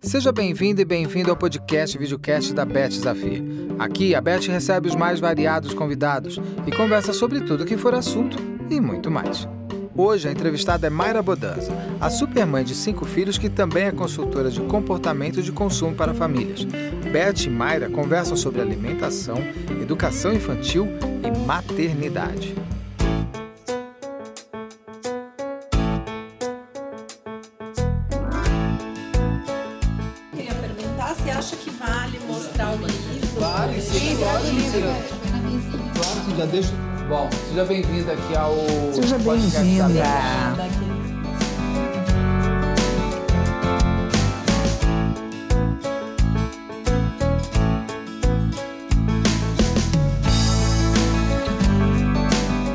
Seja bem-vindo e bem-vindo ao podcast e videocast da Beth Zafir. Aqui, a Beth recebe os mais variados convidados e conversa sobre tudo que for assunto e muito mais. Hoje, a entrevistada é Mayra Bodanza, a supermãe de cinco filhos que também é consultora de comportamento de consumo para famílias. Beth e Mayra conversam sobre alimentação, educação infantil e maternidade. Bom, seja bem-vinda aqui ao. Seja bem-vinda.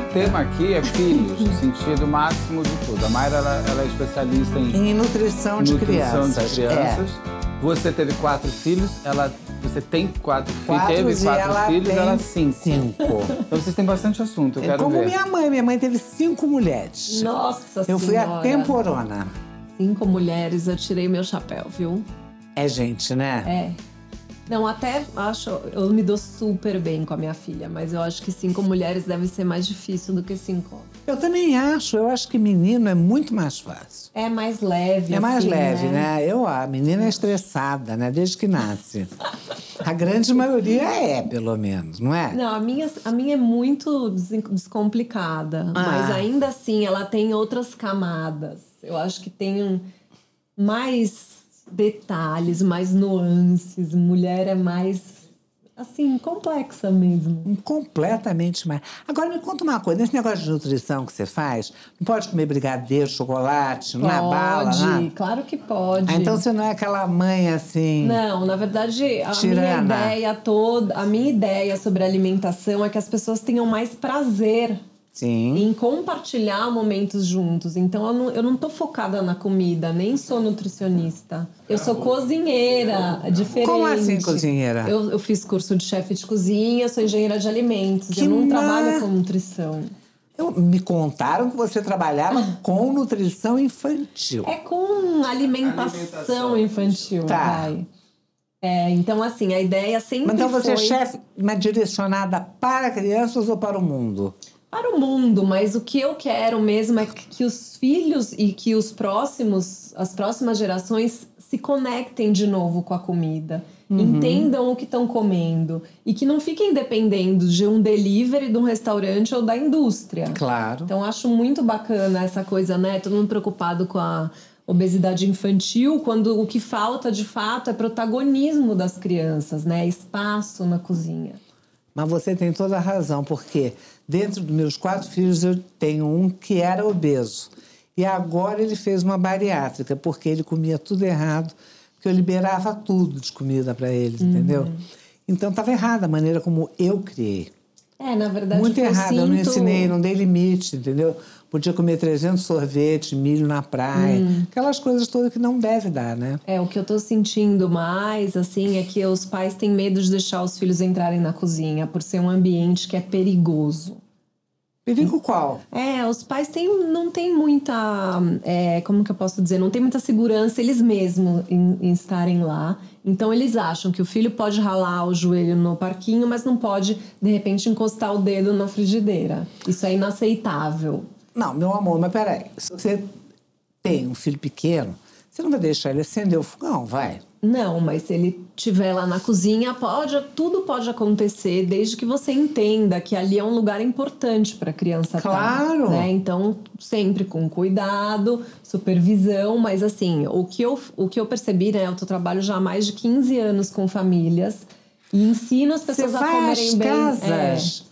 O tema aqui é filhos, no sentido máximo de tudo. A Mayra ela, ela é especialista em Em nutrição de nutrição crianças. de crianças. Você teve quatro filhos, ela, você tem quatro, filhos, teve quatro ela filhos, tem ela cinco. cinco. Então vocês têm bastante assunto, eu É quero como ver. minha mãe. Minha mãe teve cinco mulheres. Nossa Eu fui a Senhora. temporona. Cinco mulheres, eu tirei meu chapéu, viu? É gente, né? É. Não, até acho, eu me dou super bem com a minha filha, mas eu acho que cinco mulheres deve ser mais difícil do que cinco homens. Eu também acho. Eu acho que menino é muito mais fácil. É mais leve, É mais assim, leve, né? Eu, a menina é estressada, né? Desde que nasce. A grande maioria é, pelo menos, não é? Não, a minha, a minha é muito des- descomplicada, Ah. mas ainda assim ela tem outras camadas. Eu acho que tem mais detalhes, mais nuances. Mulher é mais, assim, complexa mesmo. Completamente mais. Agora me conta uma coisa: nesse negócio de nutrição que você faz, não pode comer brigadeiro, chocolate, não é bala, Pode, nada? claro que pode. Ah, então você não é aquela mãe assim. Não, na verdade, a minha Tirana. ideia toda, a minha ideia sobre alimentação é que as pessoas tenham mais prazer Sim. em compartilhar momentos juntos. Então eu não, eu não tô focada na comida, nem sou nutricionista. Eu sou cozinheira, é diferente. Como assim, cozinheira? Eu, eu fiz curso de chefe de cozinha, sou engenheira de alimentos. Que eu não trabalho com nutrição. Eu- me contaram que você trabalhava com nutrição infantil. É com alimentação, Alimentação. infantil, Tá. vai. É, então, assim, a ideia sempre Mas então você é foi chefe, mas direcionada para crianças ou para o mundo? Para o mundo, mas o que eu quero mesmo é que os filhos e que os próximos, as próximas gerações se conectem de novo com a comida, Uhum. entendam o que estão comendo e que não fiquem dependendo de um delivery de um restaurante ou da indústria. Claro. Então acho muito bacana essa coisa, né? Todo mundo preocupado com a obesidade infantil, quando o que falta de fato é protagonismo das crianças, né? Espaço na cozinha. Mas você tem toda a razão, porque dentro dos meus quatro filhos eu tenho um que era obeso. E agora ele fez uma bariátrica, porque ele comia tudo errado, porque eu liberava tudo de comida para eles, Uhum. entendeu? Então estava errada a maneira como eu criei. É, na verdade, Muito que eu errado, eu não ensinei, não dei limite, entendeu? Podia comer 300 sorvetes, milho na praia, Hum. aquelas coisas todas que não deve dar, né? É, o que eu tô sentindo mais, assim, é que os pais têm medo de deixar os filhos entrarem na cozinha por ser um ambiente que é perigoso. Perigo qual? É, os pais têm, não têm muita. é, como que eu posso dizer? Não tem muita segurança eles mesmos em, em estarem lá. Então eles acham que o filho pode ralar o joelho no parquinho, mas não pode, de repente, encostar o dedo na frigideira. Isso é inaceitável. Não, meu amor, mas peraí. Se você tem um filho pequeno, você não vai deixar ele acender o fogão, vai? Não, mas se ele estiver lá na cozinha, pode, tudo pode acontecer, desde que você entenda que ali é um lugar importante para a criança estar, Claro. né? Então, sempre com cuidado, supervisão, mas assim, o que eu, o que eu percebi, né? Eu trabalho já há mais de 15 anos com famílias e ensino as Você pessoas a comerem bem. casas.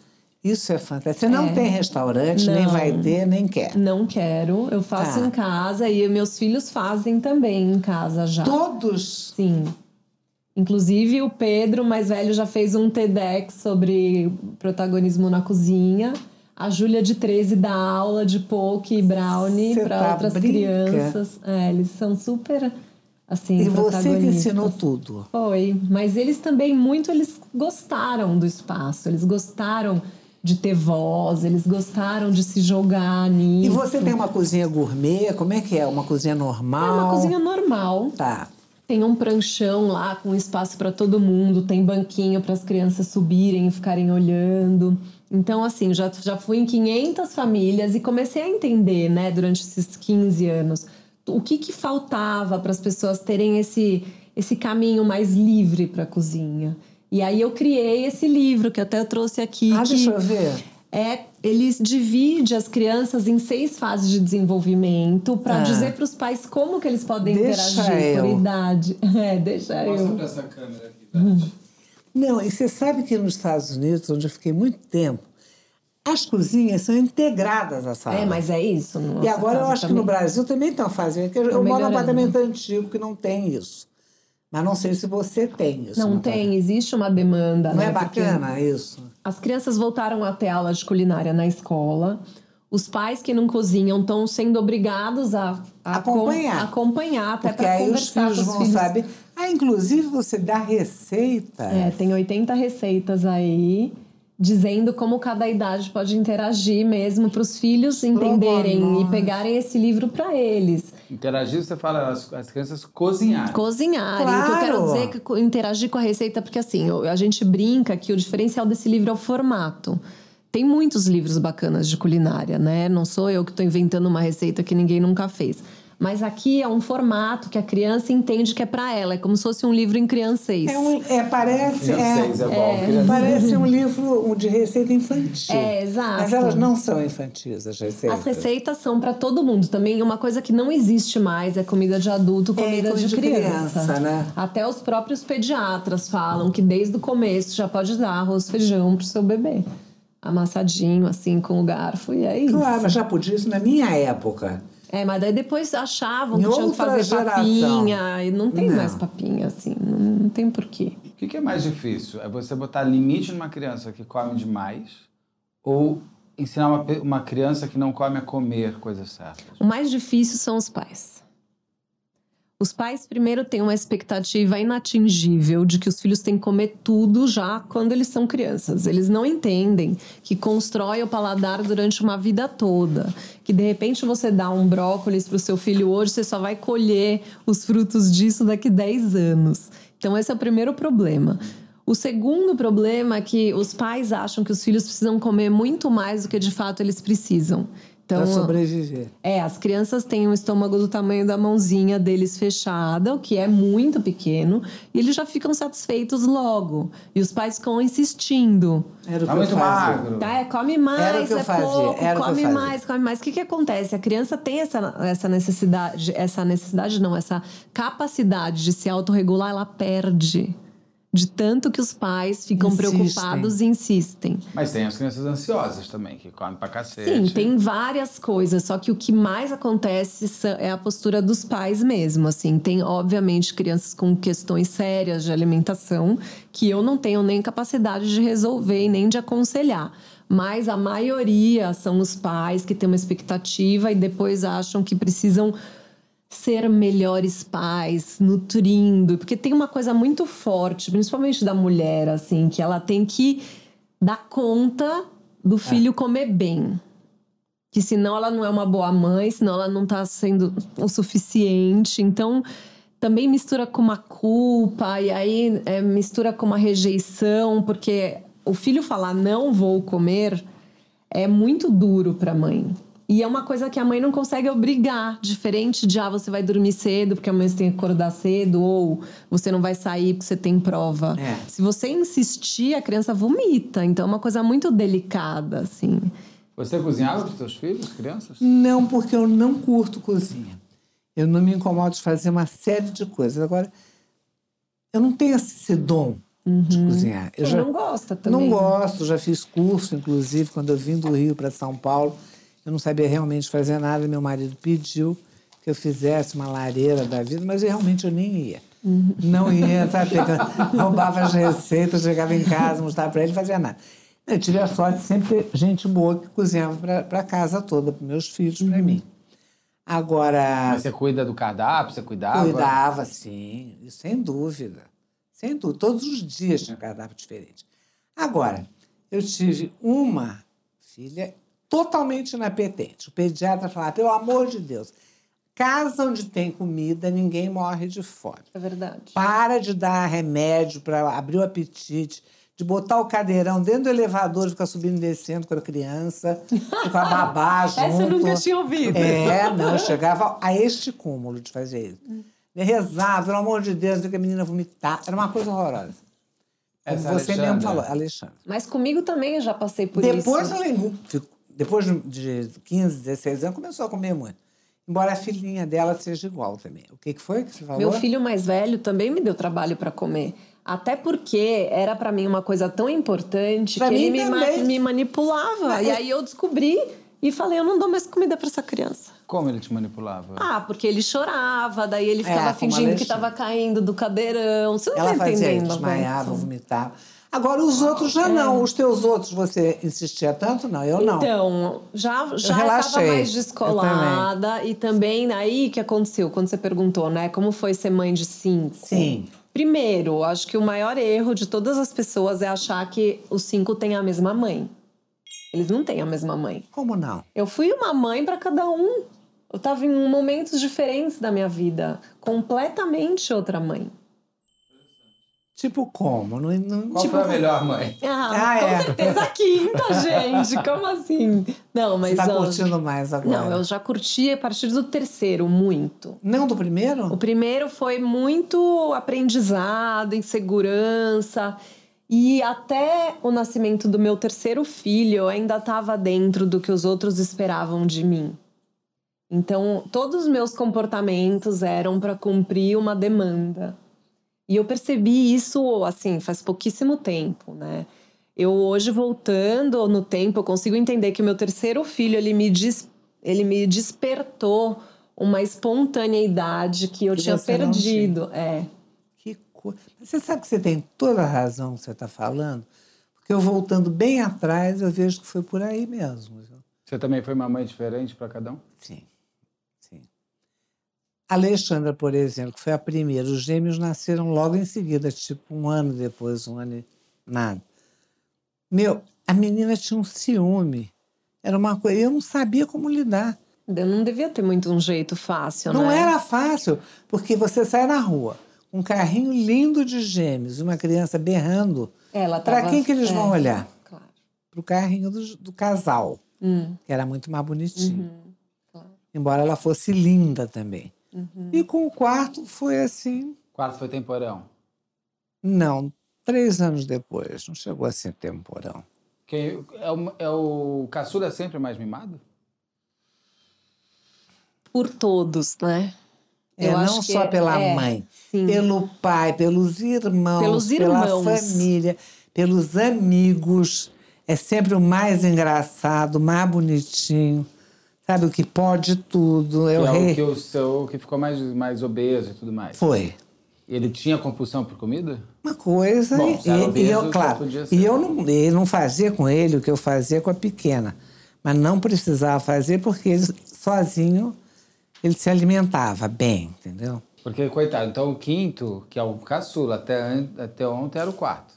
Isso é fantástico. Você não É. tem restaurante, nem Não. vai ter, nem quer. Não quero, eu faço Tá. em casa e meus filhos fazem também em casa já. Todos. Sim. Inclusive, o Pedro, mais velho, já fez um TEDx sobre protagonismo na cozinha. A Júlia, de 13, dá aula de poke e brownie para tá outras brinca? crianças. É, eles são super, assim, E você que ensinou tudo. Foi. Mas eles também, muito, eles gostaram do espaço. Eles gostaram de ter voz, eles gostaram de se jogar nisso. E você tem uma cozinha gourmet? Como é que é? Uma cozinha É normal? uma cozinha normal. Tá. Tem um pranchão lá com espaço para todo mundo, tem banquinho para as crianças subirem e ficarem olhando. Então, assim, já, já fui em 500 famílias e comecei a entender, né, durante esses 15 anos, o que, que faltava para as pessoas terem esse, esse caminho mais livre para a cozinha. E aí eu criei esse livro que até eu trouxe aqui. Ah, que deixa eu ver. É, eles divide as crianças em seis fases de desenvolvimento para Ah. dizer para os pais como que eles podem Deixa interagir por eu. idade. É, deixa eu. pra essa câmera aqui, Beth. Não, e você sabe que nos Estados Unidos, onde eu fiquei muito tempo, as cozinhas são integradas à sala. É, mas é isso. E agora eu acho que no também. Brasil também tem uma fase. que Eu, eu moro num apartamento antigo que não tem isso. Mas não sei se você tem isso. Não no tem, existe uma demanda. Não né? é Porque bacana isso? As crianças voltaram a ter aula de culinária na escola. Os pais que não cozinham estão sendo obrigados a, a Acompanhar. com- acompanhar até Porque para aí os conversar filhos com os vão filhos. saber. Ah, inclusive você dá receita. É, tem 80 receitas aí dizendo como cada idade pode interagir mesmo para os filhos entenderem e pegarem esse livro para eles. Interagir, você fala as, as crianças cozinharem. Cozinharem. O que eu quero Claro. dizer é que interagir com a receita, porque assim, a gente brinca que o diferencial desse livro é o formato. Tem muitos livros bacanas de culinária, né? Não sou eu que estou inventando uma receita que ninguém nunca fez. Mas aqui é um formato que a criança entende que é para ela. É como se fosse um livro em criancês. É, um, é parece. Crianças, é bom, crianças. Parece um livro um de receita infantil. É, exato. Mas elas não são infantis, as receitas. As receitas são para todo mundo. Também uma coisa que não existe mais é comida de adulto, comida, comida de, de criança. criança, né? Até os próprios pediatras falam que desde o começo já pode dar arroz feijão pro seu bebê. Amassadinho, assim, com o garfo, e é isso. Claro, mas já podia isso na minha época. É, mas daí depois achavam Em que tinham que fazer geração. papinha. E não tem Não. mais papinha, assim. Não, não tem porquê. O que, que é mais difícil? É você botar limite numa criança que come demais ou ensinar uma, uma criança que não come a comer coisas certas? O mais difícil são os pais. Os pais, primeiro, têm uma expectativa inatingível de que os filhos têm que comer tudo já quando eles são crianças. Eles não entendem que constrói o paladar durante uma vida toda. Que de repente você dá um brócolis para o seu filho hoje, você só vai colher os frutos disso daqui 10 anos. Então, esse é o primeiro problema. O segundo problema é que os pais acham que os filhos precisam comer muito mais do que de fato eles precisam. Então, Para sobreviver. é, as crianças têm um estômago do tamanho da mãozinha deles fechada, o que é muito pequeno, e eles já ficam satisfeitos logo. E os pais ficam insistindo. Era o Tá que eu muito fazia. magro. Tá, é, come mais, Era o que eu é fazia, pouco, era o que eu come fazia. mais, come mais. O que, que acontece? A criança tem essa, essa necessidade, essa necessidade não, essa capacidade de se autorregular, ela perde. De tanto que os pais ficam Insistem. preocupados e insistem. Mas tem as crianças ansiosas também, que comem pra cacete. Sim, tem várias coisas, só que o que mais acontece é a postura dos pais mesmo, assim. Tem, obviamente, crianças com questões sérias de alimentação que eu não tenho nem capacidade de resolver e nem de aconselhar. Mas a maioria são os pais que têm uma expectativa e depois acham que precisam ser melhores pais, nutrindo, porque tem uma coisa muito forte, principalmente da mulher, assim, que ela tem que dar conta do filho comer bem. Que senão ela não é uma boa mãe, senão ela não tá sendo o suficiente. Então, também mistura com uma culpa, e aí é, mistura com uma rejeição, porque o filho falar não vou comer é muito duro para a mãe. E é uma coisa que a mãe não consegue obrigar, diferente de ah, você vai dormir cedo porque amanhã você tem que acordar cedo, ou você não vai sair porque você tem prova. É. Se você insistir, a criança vomita. Então é uma coisa muito delicada, assim. Você cozinhava pros seus filhos, crianças? Não, porque eu não curto cozinha. Eu não me incomodo de fazer uma série de coisas. Agora, eu não tenho esse dom de cozinhar. Eu Quem já não gosta também. não né? gosto, já fiz curso, inclusive, quando eu vim do Rio para São Paulo. Eu não sabia realmente fazer nada. Meu marido pediu que eu fizesse uma lareira da vida, mas realmente eu nem ia. Não ia, sabe? Eu roubava as receitas, chegava em casa, mostrava para ele, fazia nada. Eu tive a sorte de sempre ter gente boa que cozinhava para a casa toda, para meus filhos, para mim. Agora, Mas você cuida do cardápio, você cuidava? Cuidava, sim, sem dúvida. Sem dúvida. Todos os dias tinha um cardápio diferente. Agora, eu tive uma filha totalmente inapetente. O pediatra falava, pelo amor de Deus, Casa onde tem comida, ninguém morre de fome. É verdade. Para de dar remédio para abrir o apetite, de botar o cadeirão dentro do elevador e ficar subindo e descendo com a criança, com a babá junto. Essa eu nunca tinha ouvido. É, não, chegava a este cúmulo de fazer isso. Rezava, pelo amor de Deus, que a menina vomitar. Era uma coisa horrorosa. Como Essa você mesmo Alexandra. falou, Alexandre. Mas comigo também eu já passei por Depois isso. ela engu- fico- depois de 15, 16 anos, começou a comer muito. Embora a filhinha dela seja igual também. O que, que foi que você falou? Meu filho mais velho também me deu trabalho para comer. Até porque era para mim uma coisa tão importante Pra que mim ele me, ma- me manipulava. Mas E aí eu descobri e falei, eu não dou mais comida para essa criança. Como ele te manipulava? Ah, porque ele chorava, daí ele ficava É, fingindo que estava caindo do cadeirão. Você não Ela tá fazia, entendendo? desmaiava, Roberto? vomitava. Agora, os outros já não. Os teus outros, você insistia tanto? Não, eu não. Então, já já estava mais descolada e também aí que aconteceu quando você perguntou, né? Como foi ser mãe de cinco? Sim. Primeiro, acho que o maior erro de todas as pessoas é achar que os cinco têm a mesma mãe. Eles não têm a mesma mãe. Como não? Eu fui uma mãe para cada um. Eu estava em momentos diferentes da minha vida, completamente outra mãe. Tipo como? Não, não, Qual tipo, foi a melhor mãe? Ah, Ah, com é. certeza a quinta, gente. Como assim? Não, mas Você tá ó, curtindo mais agora? Não, eu já curti a partir do terceiro muito. Não do primeiro? O primeiro foi muito aprendizado, insegurança. E até o nascimento do meu terceiro filho, eu ainda estava dentro do que os outros esperavam de mim. Então, todos os meus comportamentos eram para cumprir uma demanda. E eu percebi isso, assim, faz pouquíssimo tempo, né? Eu hoje, voltando no tempo, eu consigo entender que o meu terceiro filho, ele me, des... ele me despertou uma espontaneidade que eu Que tinha perdido. É. Que coisa. Você sabe que você tem toda a razão que você está falando? Porque eu voltando bem atrás, eu vejo que foi por aí mesmo. Você também foi uma mãe diferente para cada um? Sim. Alexandra, por exemplo, que foi a primeira, os gêmeos nasceram logo em seguida, tipo um ano depois, um ano e nada. Meu, a menina tinha um ciúme. Era uma coisa. Eu não sabia como lidar. Eu não devia ter muito um jeito fácil, Não né? era fácil, porque você sai na rua, um carrinho lindo de gêmeos, uma criança berrando. Ela Para tava- quem que eles é, vão olhar? Claro. Para o carrinho do, do casal, Hum, que era muito mais bonitinho. uhum, claro. Embora ela fosse linda também. Uhum. E com o quarto foi assim. Quarto foi temporão. Não, três anos depois. Não chegou a ser temporão. Quem, é, o, é o caçula sempre mais mimado? Por todos, né? É, Eu não acho que só é- pela é, mãe, Sim. pelo pai, pelos irmãos, Pelos pela irmãos. família, pelos amigos. É sempre o mais engraçado, o mais bonitinho. Sabe, o que pode tudo. Que É o é o que, o seu, que ficou mais, mais obeso e tudo mais. Foi. Ele tinha compulsão por comida? Uma coisa. Bom, e, era e obeso, eu, claro, e eu não, eu não fazia com ele o que eu fazia com a pequena. Mas não precisava fazer porque ele, sozinho ele se alimentava bem, entendeu? Porque, coitado, então o quinto, que é o caçula, até, até ontem era o quarto.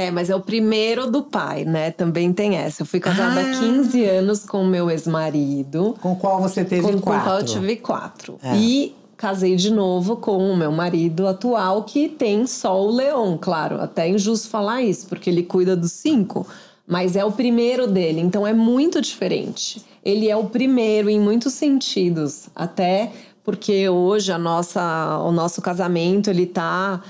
É, mas é o primeiro do pai, né? Também tem essa. Eu fui casada Ah. há 15 anos com o meu ex-marido. Com o qual você teve com, com o quatro. qual eu tive quatro. É. E casei de novo com o meu marido atual, que tem só o Leon, claro. Até é injusto falar isso, porque ele cuida dos cinco. Mas é o primeiro dele, então é muito diferente. Ele é o primeiro em muitos sentidos. Até porque hoje a nossa, o nosso casamento, ele tá...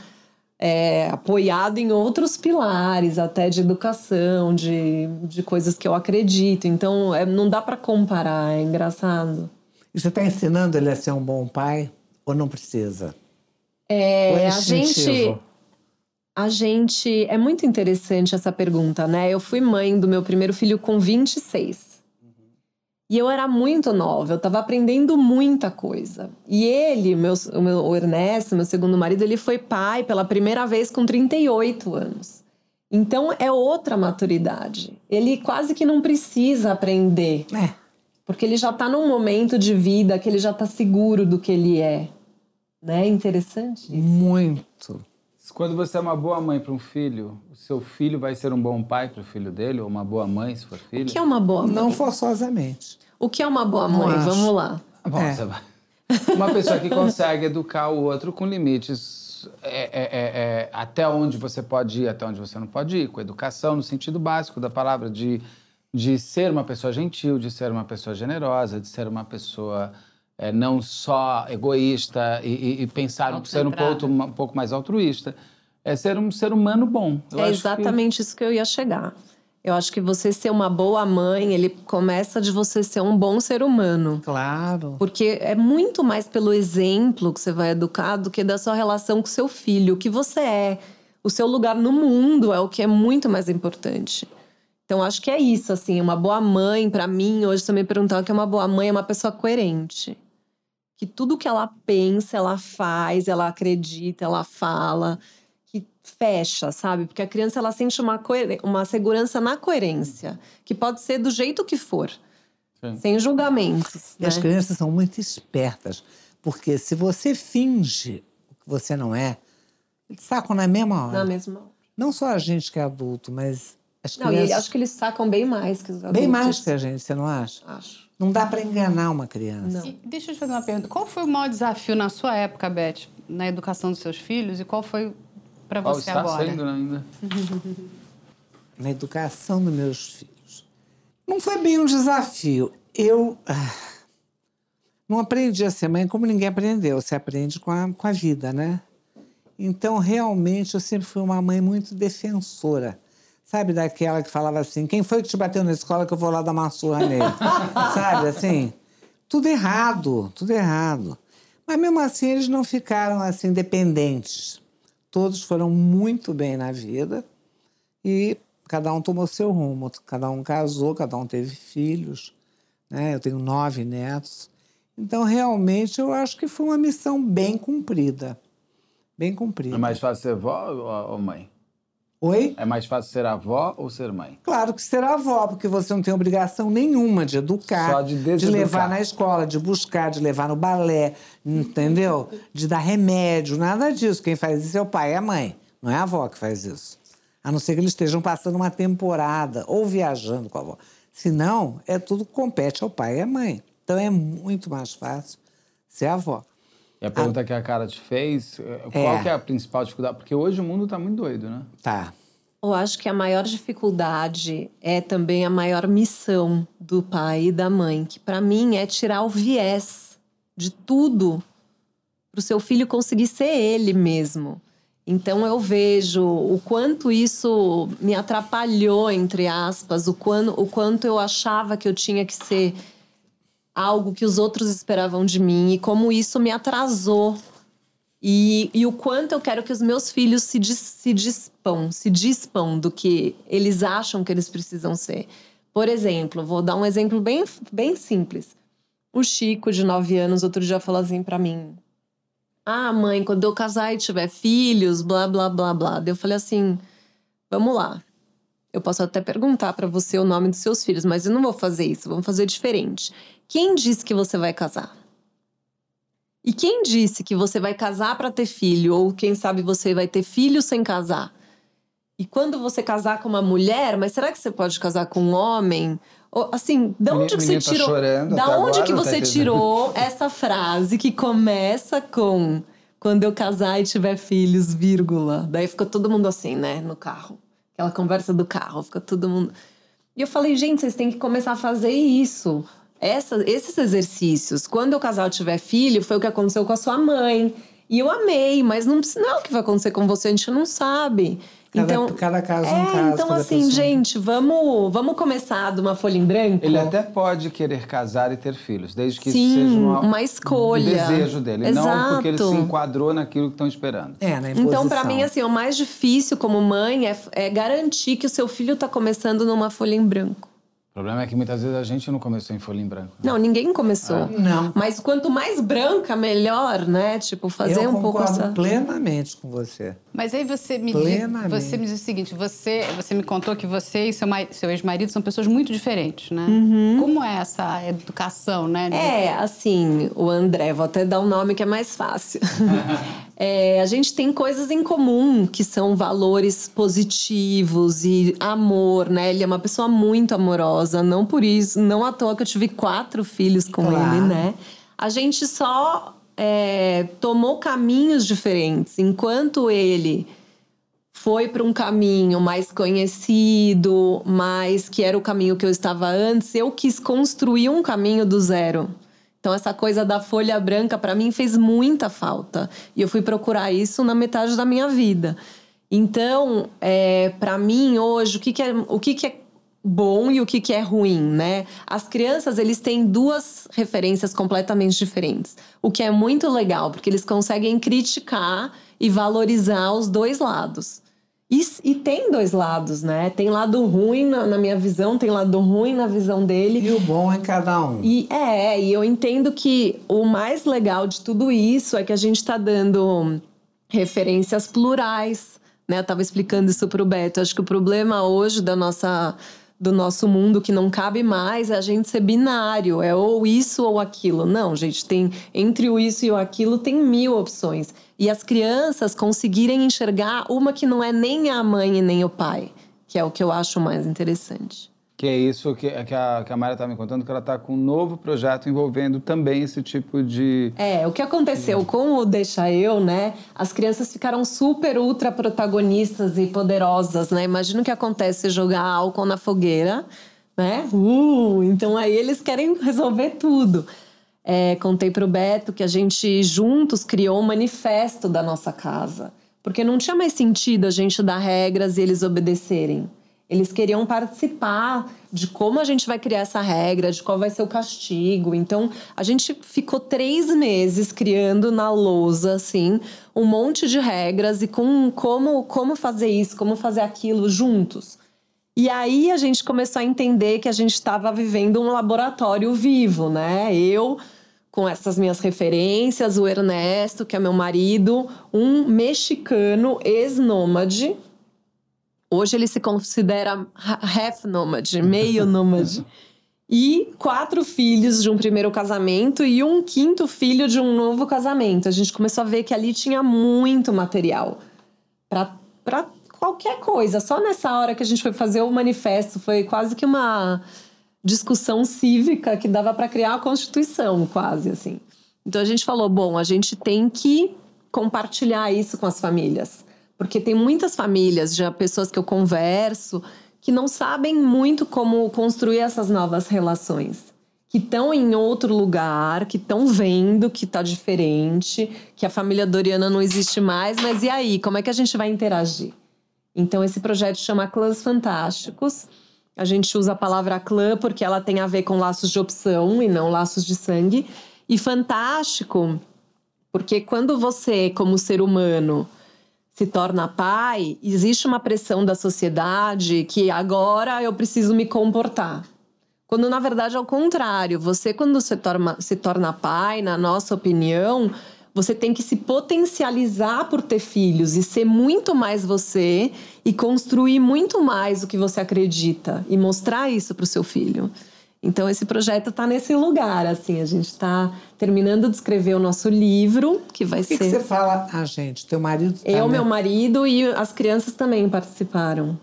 é, apoiado em outros pilares, até de educação, de, de coisas que eu acredito. Então, é, não dá para comparar, é engraçado. E você está ensinando ele a ser um bom pai ou não precisa? É, Ou é a gente, a gente. É muito interessante essa pergunta, né? Eu fui mãe do meu primeiro filho com 26. E eu era muito nova, eu tava aprendendo muita coisa. E ele, meu, o meu o Ernesto, meu segundo marido, ele foi pai pela primeira vez com 38 anos. Então é outra maturidade. Ele quase que não precisa aprender. É. Porque ele já tá num momento de vida que ele já tá seguro do que ele é. Né? Interessante isso. Muito. Quando você é uma boa mãe para um filho, o seu filho vai ser um bom pai para o filho dele, ou uma boa mãe, se for filho? O que é uma boa mãe? Não forçosamente. O que é uma boa Não mãe? acho. Vamos lá. Bom, É. você vai- Uma pessoa que consegue educar o outro com limites é, é, é, é, até onde você pode ir, até onde você não pode ir, com educação no sentido básico da palavra, de, de ser uma pessoa gentil, de ser uma pessoa generosa, de ser uma pessoa não só egoísta e, e pensar em ser um pouco, um pouco mais altruísta. É ser um ser humano bom. Eu é exatamente que... isso que eu ia chegar. Eu acho que você ser uma boa mãe, ele começa de você ser um bom ser humano. Claro. Porque é muito mais pelo exemplo que você vai educar do que da sua relação com seu filho, o que você é. O seu lugar no mundo é o que é muito mais importante. Então acho que é isso, assim, uma boa mãe para mim, hoje você me perguntou o que é uma boa mãe, é uma pessoa coerente. Que tudo que ela pensa, ela faz, ela acredita, ela fala fecha, sabe? Porque a criança ela sente uma, uma segurança na coerência, que pode ser do jeito que for, Sim. sem julgamentos. E né? as crianças são muito espertas, porque se você finge o que você não é, eles sacam na mesma hora. Na mesma hora. Não só a gente que é adulto, mas as não, crianças. Não, e acho que eles sacam bem mais que os adultos. Bem mais que a gente, você não acha? Acho. Não dá para enganar uma criança. E deixa eu te fazer uma pergunta. Qual foi o maior desafio na sua época, Beth, na educação dos seus filhos? E qual foi para você está agora? Sendo ainda. Na educação dos meus filhos. Não foi bem um desafio. Eu ah, não aprendi a ser mãe como ninguém aprendeu. Você aprende com a, com a vida, né? Então, realmente, eu sempre fui uma mãe muito defensora. Sabe, daquela que falava assim: quem foi que te bateu na escola que eu vou lá dar uma surra nele? Sabe, assim? Tudo errado, tudo errado. Mas mesmo assim, eles não ficaram assim dependentes. Todos foram muito bem na vida e cada um tomou seu rumo. Cada um casou, cada um teve filhos. Né? Eu tenho nove netos. Então, realmente, eu acho que foi uma missão bem cumprida. Bem cumprida. É mais fácil ser avó ou mãe? Oi? É mais fácil ser avó ou ser mãe? Claro que ser avó, porque você não tem obrigação nenhuma de educar, Só de, de levar na escola, de buscar, de levar no balé, entendeu? De dar remédio, nada disso. Quem faz isso é o pai e a mãe, não é a avó que faz isso. A não ser que eles estejam passando uma temporada ou viajando com a avó. Se não, é tudo que compete ao pai e à mãe. Então é muito mais fácil ser avó. E a pergunta a... que a cara te fez, eh, qual é. que é a principal dificuldade? Porque hoje o mundo está muito doido, né? Tá. Eu acho que a maior dificuldade é também a maior missão do pai e da mãe, que para mim é tirar o viés de tudo para o seu filho conseguir ser ele mesmo. Então eu vejo o quanto isso me atrapalhou, entre aspas, o, quando, o quanto eu achava que eu tinha que ser algo que os outros esperavam de mim e como isso me atrasou. E, e o quanto eu quero que os meus filhos se, dis, se dispam, se dispam do que eles acham que eles precisam ser. Por exemplo, vou dar um exemplo bem, bem simples. O Chico, de 9 anos, outro dia falou assim para mim: Ah, mãe, quando eu casar e tiver filhos, blá, blá, blá, blá. eu falei assim: Vamos lá. Eu posso até perguntar para você o nome dos seus filhos, mas eu não vou fazer isso, vamos fazer diferente. Quem disse que você vai casar? E quem disse que você vai casar para ter filho? Ou quem sabe você vai ter filho sem casar? E quando você casar com uma mulher, mas será que você pode casar com um homem? Ou, assim, da onde que você tá tirou? Da onde que você tá tirou essa frase que começa com quando eu casar e tiver filhos, vírgula. Daí ficou todo mundo assim, né, no carro. Aquela conversa do carro, fica todo mundo. E eu falei, gente, vocês têm que começar a fazer isso essa, esses exercícios, quando o casal tiver filho, foi o que aconteceu com a sua mãe. E eu amei, mas não, não é o que vai acontecer com você, a gente não sabe. Cada, então, cada caso é um caso. Então, assim, pessoa. gente, vamos, vamos começar de uma folha em branco. Ele até pode querer casar e ter filhos, desde que Sim, isso seja uma, uma escolha. Um desejo dele, Exato. não porque ele se enquadrou naquilo que estão esperando. É, na então, para mim, assim, o mais difícil como mãe é, é garantir que o seu filho está começando numa folha em branco. O problema é que muitas vezes a gente não começou em folha em branco. Né? Não, ninguém começou. Ah. Não. Mas quanto mais branca, melhor, né? Tipo, fazer Eu um pouco essa... plenamente com você. Mas aí você me diz, você me diz o seguinte, você, você me contou que você e seu, seu ex-marido são pessoas muito diferentes, né? Uhum. Como é essa educação, né? É, assim, o André, vou até dar um nome que é mais fácil. é, a gente tem coisas em comum, que são valores positivos e amor, né? Ele é uma pessoa muito amorosa, não por isso, não à toa que eu tive quatro filhos com claro. ele, né? A gente só é, tomou caminhos diferentes. Enquanto ele foi para um caminho mais conhecido, mais que era o caminho que eu estava antes, eu quis construir um caminho do zero. Então essa coisa da folha branca para mim fez muita falta e eu fui procurar isso na metade da minha vida. Então, é, para mim hoje o que, que é o que, que é bom e o que, que é ruim, né? As crianças, eles têm duas referências completamente diferentes. O que é muito legal, porque eles conseguem criticar e valorizar os dois lados. E, e, tem dois lados, né? Tem lado ruim na, na, minha visão, tem lado ruim na visão dele. E o bom em cada um. E é, e eu entendo que o mais legal de tudo isso é que a gente está dando referências plurais, né? Eu tava explicando isso pro Beto. Acho que o problema hoje da nossa do nosso mundo que não cabe mais é a gente ser binário, é ou isso ou aquilo. Não, gente, tem entre o isso e o aquilo tem mil opções e as crianças conseguirem enxergar uma que não é nem a mãe e nem o pai, que é o que eu acho mais interessante. Que é isso que, que a, que a Mayra estava me contando, que ela está com um novo projeto envolvendo também esse tipo de. É, o que aconteceu com o Deixa Eu, né? As crianças ficaram super ultra protagonistas e poderosas, né? Imagina o que acontece jogar álcool na fogueira, né? Uh, então aí eles querem resolver tudo. É, contei para o Beto que a gente juntos criou um manifesto da nossa casa. Porque não tinha mais sentido a gente dar regras e eles obedecerem. Eles queriam participar de como a gente vai criar essa regra, de qual vai ser o castigo. Então, a gente ficou três meses criando na lousa, assim, um monte de regras e com como, como fazer isso, como fazer aquilo juntos. E aí a gente começou a entender que a gente estava vivendo um laboratório vivo, né? Eu com essas minhas referências, o Ernesto, que é meu marido, um mexicano ex-nômade. Hoje ele se considera half nômade, meio nômade. e quatro filhos de um primeiro casamento e um quinto filho de um novo casamento. A gente começou a ver que ali tinha muito material para qualquer coisa. Só nessa hora que a gente foi fazer o manifesto, foi quase que uma discussão cívica que dava para criar a Constituição, quase assim. Então a gente falou: bom, a gente tem que compartilhar isso com as famílias. Porque tem muitas famílias, já pessoas que eu converso, que não sabem muito como construir essas novas relações. Que estão em outro lugar, que estão vendo que está diferente, que a família Doriana não existe mais, mas e aí? Como é que a gente vai interagir? Então, esse projeto chama Clãs Fantásticos a gente usa a palavra clã porque ela tem a ver com laços de opção e não laços de sangue. E fantástico, porque quando você, como ser humano, se torna pai, existe uma pressão da sociedade que agora eu preciso me comportar. Quando na verdade é o contrário. Você, quando se torna, se torna pai, na nossa opinião, você tem que se potencializar por ter filhos e ser muito mais você e construir muito mais o que você acredita e mostrar isso para o seu filho. Então esse projeto está nesse lugar, assim, a gente está terminando de escrever o nosso livro, que vai ser. O que você fala a gente? Teu marido? Tá Eu, meu marido e as crianças também participaram.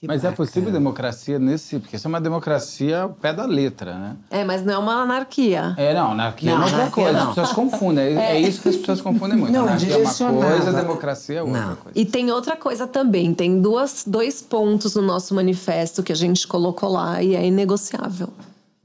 Que mas bacana. é possível democracia nesse. Porque isso é uma democracia ao pé da letra, né? É, mas não é uma anarquia. É, não, anarquia não, é outra coisa. Não. As pessoas confundem. É. é. isso que as pessoas confundem muito. Não, anarquia é uma coisa, democracia é outra não. coisa. E tem outra coisa também. Tem duas, dois pontos no nosso manifesto que a gente colocou lá e é inegociável.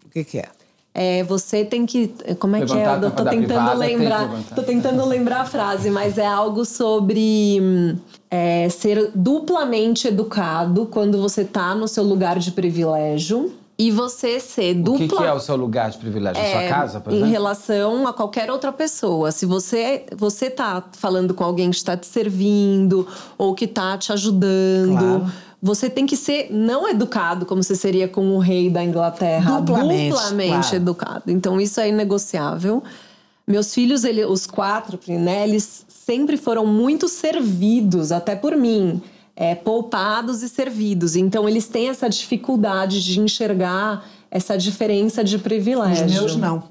O que, que é? É, você tem que. Como é Levantar que é? Eu tô tentando privada, lembrar. Tô tentando lembrar a frase, mas é algo sobre. É, ser duplamente educado quando você está no seu lugar de privilégio. E você ser dupla. O que, que é o seu lugar de privilégio? É, sua casa, por exemplo? Em relação a qualquer outra pessoa. Se você você tá falando com alguém que está te servindo ou que está te ajudando. Claro. Você tem que ser não educado como você seria com o rei da Inglaterra. Duplamente, duplamente claro. educado. Então isso é inegociável. Meus filhos, ele, os quatro, né, eles sempre foram muito servidos, até por mim, é, poupados e servidos. Então, eles têm essa dificuldade de enxergar essa diferença de privilégio. Os meus não.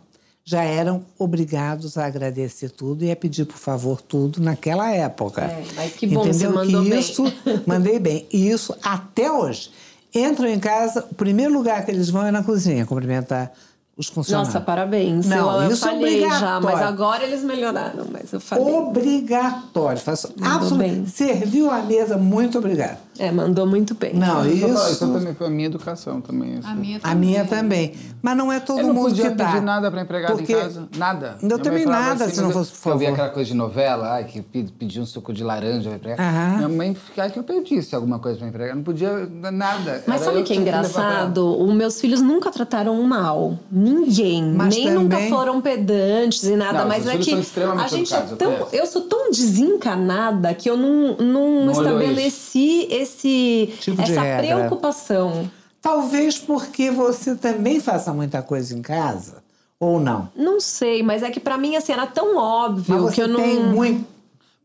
Já eram obrigados a agradecer tudo e a pedir por favor tudo naquela época. É, mas que bom, Entendeu? você mandou que isso, bem. mandei bem. E isso até hoje. Entram em casa, o primeiro lugar que eles vão é na cozinha, cumprimentar os funcionários. Nossa, parabéns. Não, eu, isso eu é já, mas agora eles melhoraram. Mas eu falei. Obrigatório. Faço absolutamente. Serviu a mesa, muito obrigado. É, mandou muito bem. Não, Isso, isso. isso também foi a minha educação também. Isso. A minha A minha também. Mas não é todo Eu não mundo podia que dá. pedir nada para empregada Porque em casa. Nada. Eu também nada, se não eu- fosse por Eu via favor. aquela coisa de novela, ai, que pe- pedia um suco de laranja pra empregar. Aham. Minha mãe ficava que eu pedisse alguma coisa para empregar. Não podia nada. Mas Era sabe eu o que é engraçado? Os meus filhos nunca trataram mal. Ninguém. Mas Nem também- nunca foram pedantes e nada. Não, mas é que a gente é educados, eu tão. conheço. Eu sou tão desencanada que eu não, não, Não estabeleci esse, Tipo essa regra. preocupação. Talvez porque você também faça muita coisa em casa. Ou não. Não sei, mas é que pra mim assim, era tão Mas óbvio você que eu não. tem muito.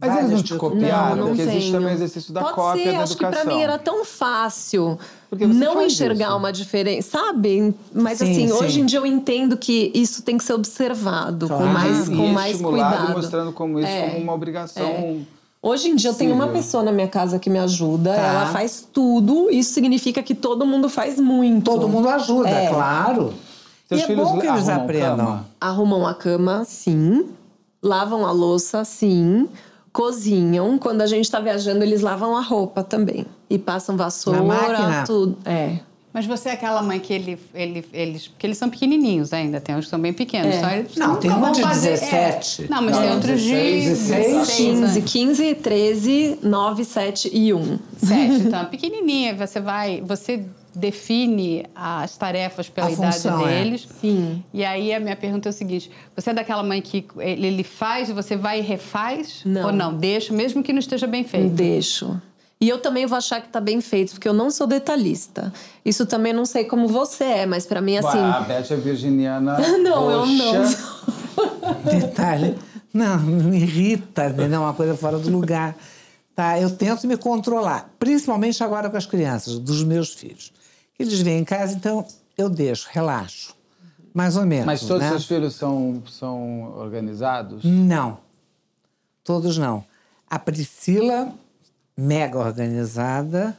Mas eles não várias te copiaram, Não, não porque existe também o exercício da Pode cópia ser, da acho que pra mim era tão fácil não enxergar isso. uma diferença, sabe? Mas Sim, assim, sim. hoje em dia eu entendo que isso tem que ser observado com Claro. mais, e com mais estimulado, cuidado. mostrando como isso É. como uma obrigação. Hoje em dia eu tenho uma pessoa na minha casa que me ajuda, Tá. ela faz tudo, isso significa que todo mundo faz muito. Todo mundo ajuda, É. claro. Seus e é filhos bom que eles arrumam aprendam. cama? Arrumam a cama, sim. Lavam a louça, sim. Cozinham. Quando a gente tá viajando, eles lavam a roupa também. E passam vassoura, máquina? tudo. É. Mas você é aquela mãe que ele, ele, eles. Porque eles são pequenininhos ainda, tem uns que são bem pequenos. É. Então eles Não, tem um de fazer- 17. É. Não, mas Não, tem outros de 16, 16, 15, 15, 13, 9, 7 e 1. Sete, então, pequenininha, você vai, você define as tarefas pela A idade função, é. deles. Sim. E aí a minha pergunta é o seguinte: você é daquela mãe que ele, ele faz e você vai e refaz? Não. Ou não? Deixa, mesmo que não esteja bem feito. Deixo. E eu também vou achar que tá bem feito, porque eu não sou detalhista. Isso também não sei como você é, mas pra mim, assim. A Beth é virginiana. Não, eu não roxa. Detalhe. Não, me irrita, entendeu? Uma coisa fora do lugar. Tá? Eu tento me controlar, principalmente agora com as crianças, dos meus filhos. Eles vêm em casa, então eu deixo, relaxo. Mais ou menos. Mas todos né? seus filhos são, são organizados? Não. Todos não. A Priscila, mega organizada.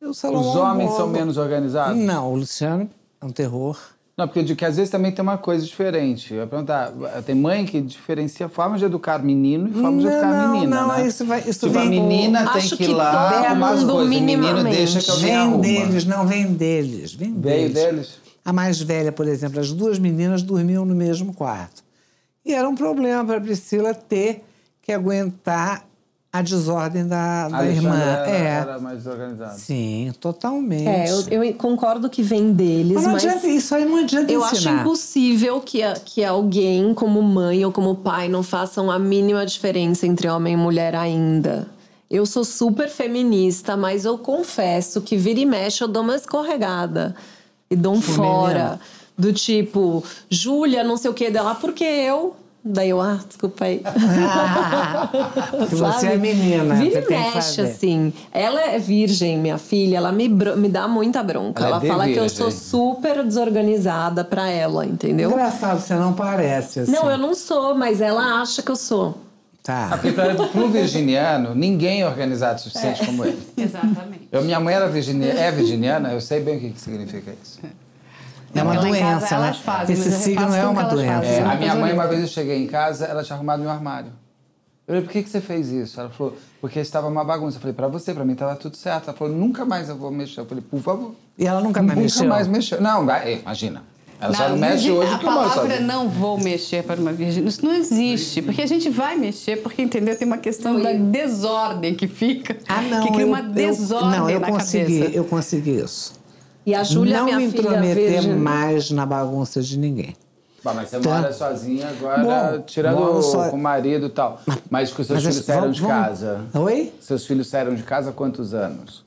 E Os homens Bobo. são menos organizados? Não, o Luciano é um terror. Não, porque eu digo que às vezes também tem uma coisa diferente. Eu ia perguntar, tem mãe que diferencia formas de educar menino e formas de Não, educar não, menina, não, né? isso vai- isso tipo, a vem- menina tem que ir lá arrumar as coisas. O menino deixa que alguém Vem arruma. deles, não vem deles. Vem Veio deles. deles? A mais velha, por exemplo, as duas meninas dormiam no mesmo quarto. E era um problema para a Priscila ter que aguentar a desordem da, da A irmã. Alexandra é. era, era mais desorganizada. Sim, totalmente. É, eu, eu concordo que vem deles, Mas não mas. adianta, isso aí não adianta Eu acho ensinar. impossível que, que alguém, como mãe ou como pai, não façam a mínima diferença entre homem e mulher ainda. Eu sou super feminista, mas eu confesso que vira e mexe eu dou uma escorregada. E dou um fora. Do tipo, Júlia, não sei o que dela, porque eu. Daí eu, ah, desculpa aí. Que você é menina, Vira você e tem que mexe, fazer. assim. Ela é virgem, minha filha, ela me, me dá muita bronca. Ela é Ela, de fala que eu sou super desorganizada pra ela, entendeu? Engraçado, você não parece assim. Não, eu não sou, mas ela acha que eu sou. Tá. Porque para o virginiano, ninguém é organizado o suficiente como ele. Exatamente. Eu, minha mãe era virgini, é virginiana, eu sei bem o que, que significa isso. É uma Porque em casa doença, né? elas fazem, Esse eu signo é uma doença. É, Sim, a minha mãe, uma vez eu cheguei em casa, ela tinha arrumado meu armário. Eu falei, por que, que você fez isso? Ela falou, porque estava uma bagunça. Eu falei, pra você, pra mim estava tudo certo. Ela falou, nunca mais eu vou mexer. Eu falei, por favor. E ela nunca mais nunca mexeu? mais mexeu. Não, vai- imagina. Ela só não mexe hoje A que eu moro palavra sozinho. não vou mexer para uma virgem, isso não existe. Porque a gente vai mexer, porque, entendeu? Tem uma questão da desordem que fica. Ah, não. Que cria eu- uma eu- desordem Não, eu na consegui, cabeça. eu consegui isso. E a Júlia, não minha me filha intrometer virgem. mais na bagunça de ninguém. Bah, mas você Tá. mora sozinha agora, Bom, tirando só- com o marido e tal. Mas que os seus Mas filhos saíram vamos- de vamos- casa. Oi? Seus filhos saíram de casa há quantos anos?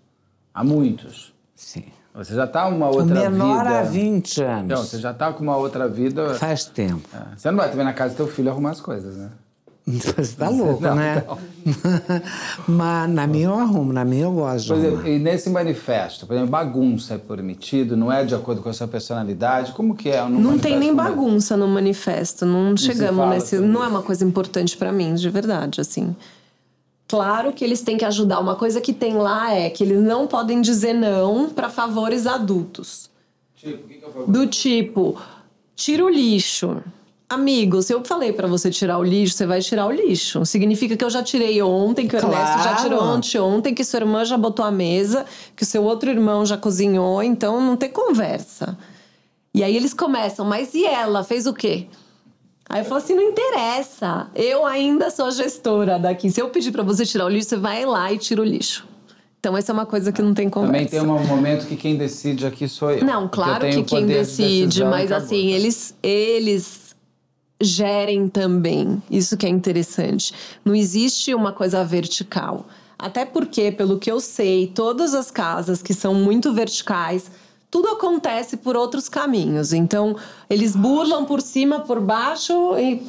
Há muitos. Sim. Você já tá uma outra menor vida. há 20 anos. Não, você já tá com uma outra vida. Faz tempo. É, Você não vai também na casa do teu filho arrumar as coisas, né? Você tá louco, Não, né? então. Mas na minha eu arrumo, na minha eu gosto de Por exemplo, e nesse manifesto, por exemplo, bagunça é permitido, não é de acordo com a sua personalidade? Como que é? Não tem nem esse? bagunça no manifesto. Não chegamos nesse. Não é uma coisa importante pra mim, de verdade, assim. Claro que eles têm que ajudar. Uma coisa que tem lá é que eles não podem dizer não pra favores adultos. Tipo, o que, que é o problema? Do tipo, tira o lixo. Amigo, se eu falei para você tirar o lixo, você vai tirar o lixo. Significa que eu já tirei ontem, que o claro. Ernesto já tirou ontem, ontem, que sua irmã já botou a mesa, que o seu outro irmão já cozinhou, então não tem conversa. E aí eles começam, mas e ela? Fez o quê? Aí eu falo assim: não interessa. Eu ainda sou gestora daqui. Se eu pedir para você tirar o lixo, você vai lá e tira o lixo. Então, essa é uma coisa que não tem conversa. Também tem um momento que quem decide aqui sou eu. Não, claro que quem decide, de mas assim, eles, eles gerem também. Isso que é interessante. Não existe uma coisa vertical. Até porque, pelo que eu sei, todas as casas que são muito verticais tudo acontece por outros caminhos. Então, eles burlam por cima, por baixo e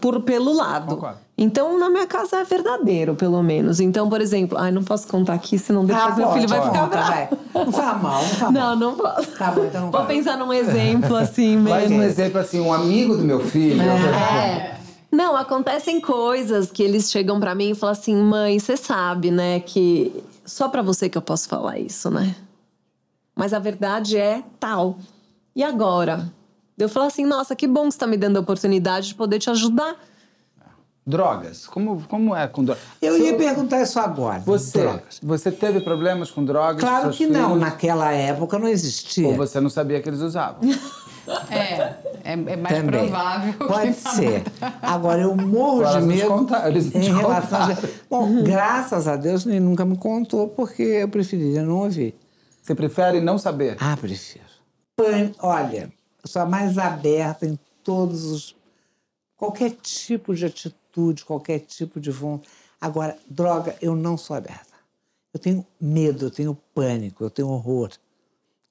por, pelo lado. Concordo. Então, na minha casa é verdadeiro, pelo menos. Então, por exemplo, ai, não posso contar aqui, senão depois ah, meu pode, filho vai ficar bravo. Não faz mal, não faz mal. Não, não posso. Tá bom, então não Vou pensar num exemplo assim mesmo. Mas um exemplo assim, um amigo do meu filho. É. Não, acontecem coisas que eles chegam para mim e falam assim: mãe, você sabe, né, que só para você que eu posso falar isso, né? mas a verdade é tal. E agora? Eu falo assim, nossa, que bom que você está me dando a oportunidade de poder te ajudar. Drogas, como, como é com drogas? Eu ia perguntar isso agora. Você, drogas. você teve problemas com drogas? Claro que não, naquela época não existia. Ou você não sabia que eles usavam? É, é, é mais Também. provável. Pode ser. Agora, eu morro Agora, de medo contar, eles em relação a... Bom, graças a Deus, ele nunca me contou, porque eu preferia não ouvir. Você prefere não saber? Ah, prefiro. Olha, eu sou a mais aberta em todos os. qualquer tipo de atitude, qualquer tipo de vontade. Agora, droga, eu não sou aberta. Eu tenho medo, eu tenho pânico, eu tenho horror.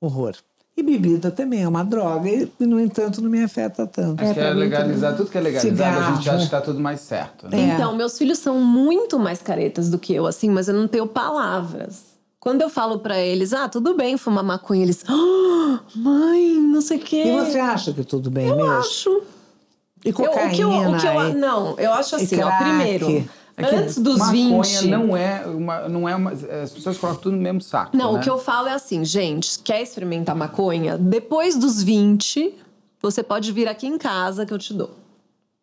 Horror. E bebida também é uma droga, e, no entanto, não me afeta tanto. Acho é, que é legalizar, tudo que é legalizado, Cigarro. a gente acha que está tudo mais certo. Né? Então, meus filhos são muito mais caretas do que eu, assim, mas eu não tenho palavras. Quando eu falo para eles, ah, tudo bem fumar maconha, eles, oh, mãe, não sei o quê. E você acha que tudo bem eu mesmo? Eu acho. E cocaína? Eu, o que eu, o que eu, não, eu acho assim, ó, primeiro... É Antes dos maconha 20. não é uma. Não é uma as pessoas colocam tudo no mesmo saco. Não, né? o que eu falo é assim, gente, quer experimentar maconha? Depois dos 20, você pode vir aqui em casa que eu te dou.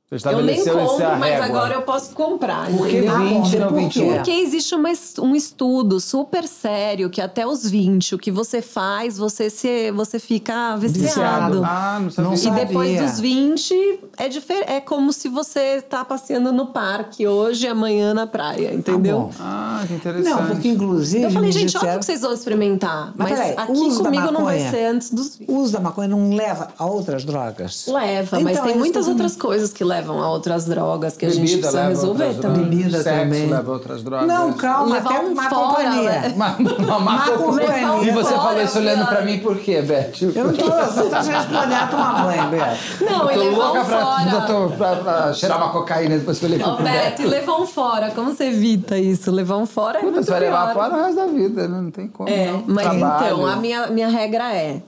Você eu nem compro, mas agora eu posso comprar. Por que 20 não 21? Porque existe uma, um estudo super sério que até os 20, o que você faz, você se você fica viciado. Ah, não sabia. Não sabia. E depois dos 20, é, difer é como se você tá passeando no parque hoje e amanhã na praia, entendeu? Ah, ah, que interessante. Não, porque inclusive. Eu falei, gente, disseram... óbvio que vocês vão experimentar. Mas, mas peraí, aqui comigo não vai ser antes dos 20. O uso da maconha não leva a outras drogas? Leva, então, mas tem muitas outras coisas que levam levam a outras drogas que Bebida a gente precisa resolver também. Bebida Sexo também. leva outras drogas. Não, calma, Levar até um má fora, companhia. Né? Má companhia. E você falou isso olhando pra mim por quê, Beth? Eu não tô, você tá respondendo a tomar banho, Beth. Não, e levar um fora. Tô, pra, pra, cheirar uma cocaína depois que eu levo oh, Beth, levar um fora. Como você evita isso? Levar um fora é Puta, muito Você vai levar fora o resto da vida, né? Não tem como. É, não. mas Trabalho. então, a minha, minha regra é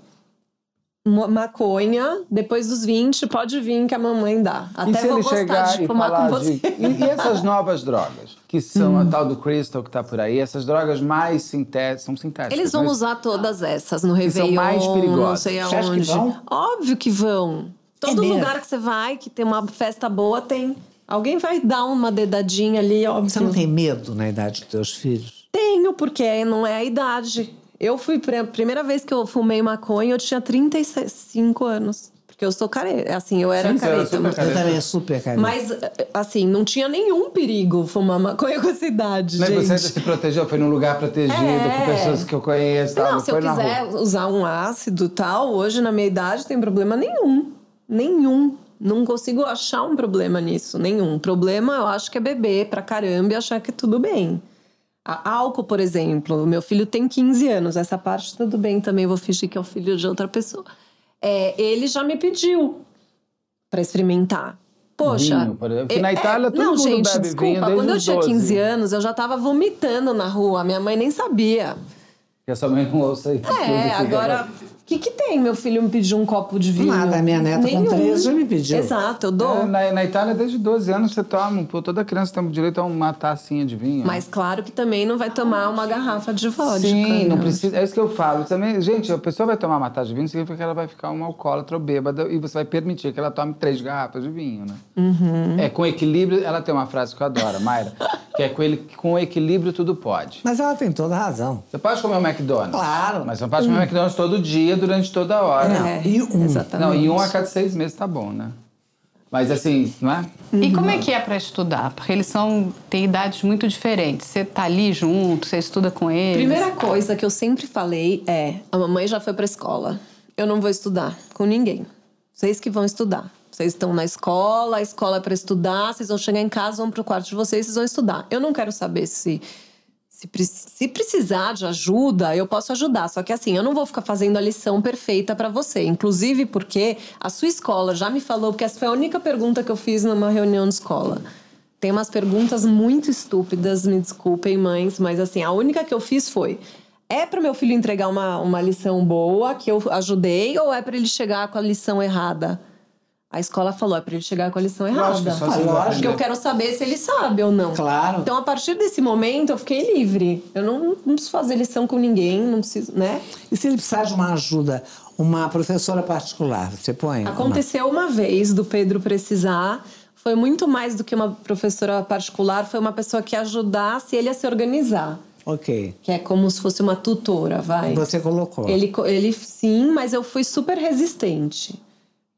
maconha, depois dos 20, pode vir que a mamãe dá. Até e se vou ele chegar de fumar com você. De... E, essas novas drogas, que são hum. a tal do crystal que está por aí, essas drogas mais sintéticas, são sintéticas. Eles vão mas... usar todas essas no Réveillon, são mais perigosas. não sei aonde. Que vão? Óbvio que vão. Todo é lugar que você vai, que tem uma festa boa, tem. Alguém vai dar uma dedadinha ali, óbvio. Você não tem medo na idade dos teus filhos? Tenho, porque não é a idade. Eu fui, a primeira vez que eu fumei maconha, eu tinha 35 anos. Porque eu sou careta. Assim, eu era Sim, careta. Eu também super careta. Mas, assim, não tinha nenhum perigo fumar maconha com essa idade, Mas gente. você se protegeu? Foi num lugar protegido, é. com pessoas que eu conheço tal? Não, não se eu quiser usar um ácido e tal, hoje na minha idade, tem problema nenhum. Nenhum. Não consigo achar um problema nisso, nenhum. O problema, eu acho que é beber pra caramba e achar que é tudo bem. A álcool, por exemplo, meu filho tem 15 anos, essa parte tudo bem também, vou fingir que é o filho de outra pessoa. É, ele já me pediu para experimentar. Poxa. Vinho, por exemplo. É, na Itália, é, todo não, mundo gente, bebe desculpa, vinho quando eu tinha 12. 15 anos, eu já tava vomitando na rua, minha mãe nem sabia. Que a sua mãe não ouça isso. É, agora. Que, que tem? Meu filho me pediu um copo de vinho. Nada, minha neta Nenhum. com 13 já me pediu. Exato, eu dou. É, na, na, Itália, desde 12 anos, você toma. Pô, toda criança tem direito a uma tacinha de vinho. Mas claro que também não vai tomar uma garrafa de vodka. Sim, não precisa. É isso que eu falo. Também, gente, a pessoa vai tomar uma taça de vinho, significa que ela vai ficar uma alcoólatra ou bêbada e você vai permitir que ela tome três garrafas de vinho, né? Uhum. É, com equilíbrio, ela tem uma frase que eu adoro, Mayra, que é com, ele, com equilíbrio tudo pode. Mas ela tem toda a razão. Você pode comer o McDonald's. Claro. Mas você não pode comer o McDonald's todo dia, durante toda a hora hora. É, e um. Exatamente. Não, e um a cada seis meses tá bom, né? Mas assim, não é? E como é que é para estudar? Porque eles são têm idades muito diferentes. Você tá ali junto, você estuda com eles? Primeira coisa que eu sempre falei é: a mamãe já foi para escola. Eu não vou estudar com ninguém. Vocês que vão estudar. Vocês estão na escola, a escola é para estudar, vocês vão chegar em casa, vão pro quarto de vocês, vocês vão estudar. Eu não quero saber se se, se, precisar de ajuda, eu posso ajudar. Só que assim, eu não vou ficar fazendo a lição perfeita para você. Inclusive porque a sua escola já me falou, porque essa foi a única pergunta que eu fiz numa reunião de escola. Tem umas perguntas muito estúpidas, me desculpem, mães, mas assim, a única que eu fiz foi: é para meu filho entregar uma, uma lição boa, que eu ajudei, ou é para ele chegar com a lição errada? A escola falou, é para ele chegar com a lição errada. Lógico, só lógico. Porque eu quero saber se ele sabe ou não. Claro. Então, a partir desse momento, eu fiquei livre. Eu não, não preciso fazer lição com ninguém, não preciso, né? E se ele precisar de uma ajuda, uma professora particular, você põe? Aconteceu uma, uma vez do Pedro precisar. Foi muito mais do que uma professora particular, foi uma pessoa que ajudasse ele a se organizar. Ok. Que é como se fosse uma tutora, vai. Você colocou. Ele, ele sim, mas eu fui super resistente.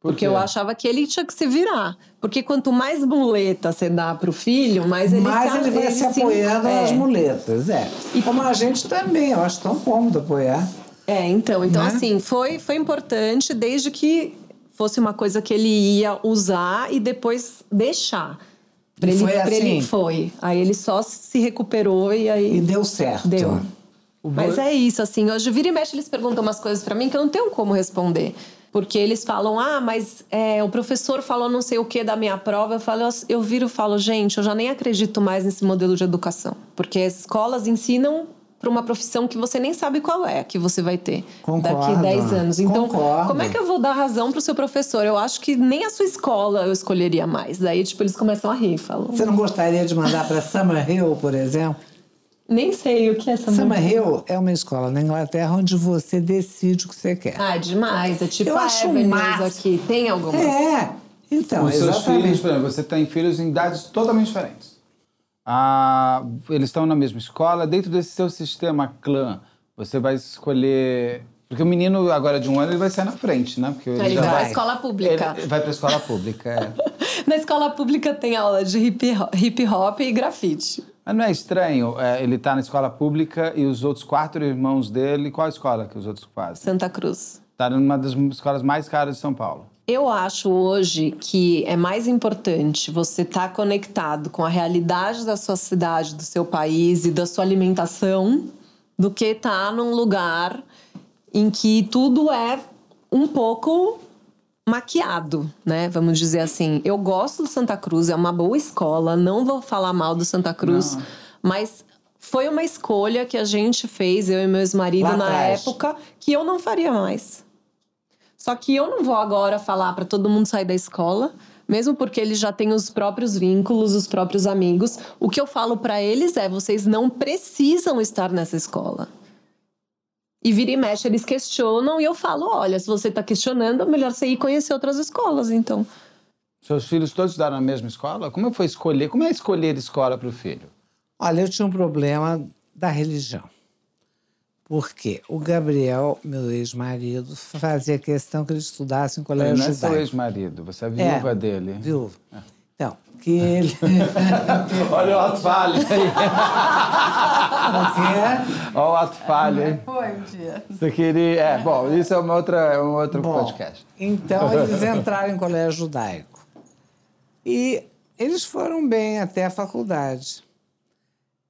Por porque eu achava que ele tinha que se virar. Porque quanto mais muleta você dá para o filho, mais ele mais ele vai se apoiando é. nas muletas, é. E como a gente também, eu acho tão cômodo apoiar. É, então, então né? assim, foi, foi importante desde que fosse uma coisa que ele ia usar e depois deixar. Pra ele, foi assim? Ele foi. Aí ele só se recuperou e aí. E deu certo. Deu. Mas é isso, assim, hoje vira e mexe eles perguntam umas coisas para mim que eu não tenho como responder. Porque eles falam, ah, mas é, o professor falou não sei o que da minha prova. Eu, falo, eu viro e falo, gente, eu já nem acredito mais nesse modelo de educação. Porque as escolas ensinam para uma profissão que você nem sabe qual é que você vai ter Concordo. daqui 10 anos. Então, Concordo. como é que eu vou dar razão para o seu professor? Eu acho que nem a sua escola eu escolheria mais. Daí, tipo, eles começam a rir, falam. Você não gostaria de mandar para Summerhill, por exemplo? Nem sei o que é essa Summerhill é uma escola na Inglaterra onde você decide o que você quer. Ah, demais. É tipo Eu a acho Evelyn aqui. Tem alguma? É. Então, Os seus filhos, por exemplo, você tem filhos em idades totalmente diferentes. Ah, eles estão na mesma escola. Dentro desse seu sistema clã, você vai escolher... Porque o menino, agora de um ano, ele vai sair na frente, né? Porque ele, ele vai para a escola pública. Ele vai para a escola pública, é. na escola pública tem aula de hip hop, hip -hop e grafite. Não é estranho é, ele estar tá na escola pública e os outros quatro irmãos dele. Qual escola que os outros fazem? Santa Cruz. Está numa das escolas mais caras de São Paulo. Eu acho hoje que é mais importante você estar tá conectado com a realidade da sua cidade, do seu país e da sua alimentação do que estar tá num lugar em que tudo é um pouco maquiado, né? Vamos dizer assim. Eu gosto do Santa Cruz, é uma boa escola, não vou falar mal do Santa Cruz, não. mas foi uma escolha que a gente fez, eu e meu ex-marido, na atrás. época, que eu não faria mais. Só que eu não vou agora falar para todo mundo sair da escola, mesmo porque eles já têm os próprios vínculos, os próprios amigos. O que eu falo para eles é: vocês não precisam estar nessa escola. E vira e mexe, eles questionam e eu falo: olha, se você está questionando, é melhor você ir conhecer outras escolas, então. Seus filhos todos estudaram na mesma escola? Como foi escolher? Como é escolher escola para o filho? Olha, eu tinha um problema da religião. Porque o Gabriel, meu ex-marido, fazia questão que ele estudasse em colégio judaico. Não é seu ex-marido, você é viúva é, dele. Viúva. É. Então, que ele. Olha o ato falho aí. O quê? Olha o ato falho aí. Foi um dia. Você queria. É, bom, isso é uma outra, é um outro bom, podcast. Então eles entraram em colégio judaico. E eles foram bem até a faculdade.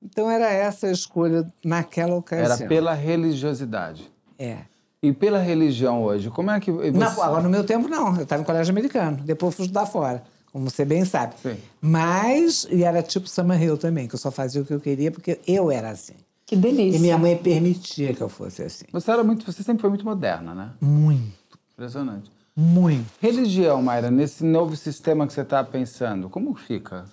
Então era essa a escolha naquela ocasião. Era pela religiosidade. É. E pela religião hoje, como é que. Você... Não, agora no meu tempo não. Eu estava em colégio americano. Depois fui estudar fora como você bem sabe. Sim. Mas, e era tipo Summer Hill também, que eu só fazia o que eu queria porque eu era assim. Que delícia. E minha mãe permitia que eu fosse assim. Você era muito, você sempre foi muito moderna, né? Muito. Impressionante. Muito. Religião, Mayra, nesse novo sistema que você está pensando, como fica?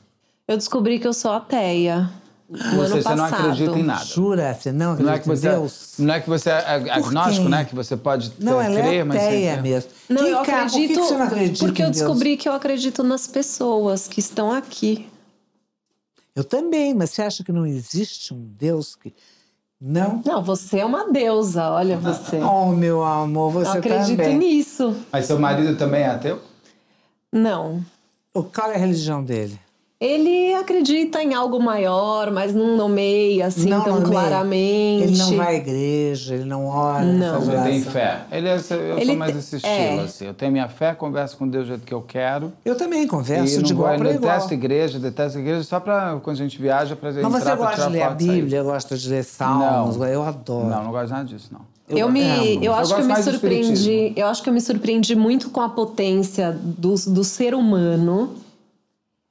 Eu descobri que eu sou ateia. Ou ano seja, você não acredita em nada. Jura? Você não Não é acredita que você, em Deus? não é que você é agnóstico, né? Que você pode Não, ela crer, é mas ateia crer. mesmo. Não, Vem eu cá, acredito. Por que que você não acredita porque eu descobri que eu acredito nas pessoas que estão aqui. Eu também, mas você acha que não existe um Deus que. Não? Não, você é uma deusa, olha você. Oh, meu amor, eu você acredito também. nisso. Mas seu marido também é ateu? Não. O- Qual é a religião dele? Ele acredita em algo maior, mas não nomeia assim Não tão nomeia. claramente. Ele não vai à igreja, ele não ora, Não. faz Ele tem fé. Ele é, eu Ele sou mais te- esse estilo, é. assim. Eu tenho minha fé, converso com Deus do jeito que eu quero. Eu também converso não de igual para eu igual. detesto igreja, detesto igreja só pra quando a gente viaja pra Mas entrar você gosta tirar de ler a. Bíblia, gosta de ler salmos, Não. eu adoro. Não, não gosto nada disso, não. Eu, me, amo. eu Eu acho que gosto eu me surpreendi. Eu acho que eu me surpreendi muito com a potência do, do ser humano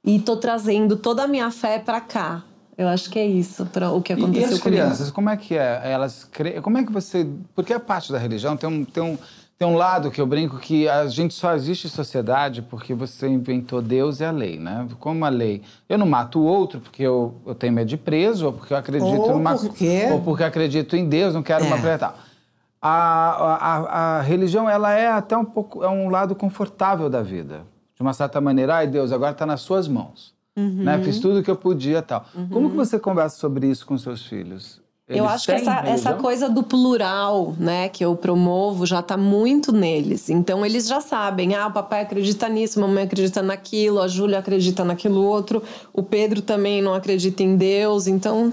e tô trazendo toda a minha fé pra cá. Eu acho que é isso, para o que E, e aconteceu as comigo. crianças, como é que é? Elas cre... Como é que você. Porque a parte da religião tem um, tem, um, tem um lado que eu brinco que a gente só existe em sociedade porque você inventou Deus e a lei, né? Como a lei. Eu não mato o outro porque eu, eu tenho medo de preso, ou porque eu acredito Ou numa. porque- Ou porque eu acredito em Deus, não quero É. uma preta. A, a, a, a religião, ela é até um pouco. É um lado confortável da vida. De uma certa maneira, ai Deus, agora está nas suas mãos. Uhum. Né? Fiz tudo o que eu podia tal. Como que você conversa sobre isso com seus filhos? Eu Eles acho que essa, essa coisa do plural, né, que eu promovo, já tá muito neles. Então eles já sabem, ah, o papai acredita nisso, a mamãe acredita naquilo, a Júlia acredita naquilo outro, o Pedro também não acredita em Deus, então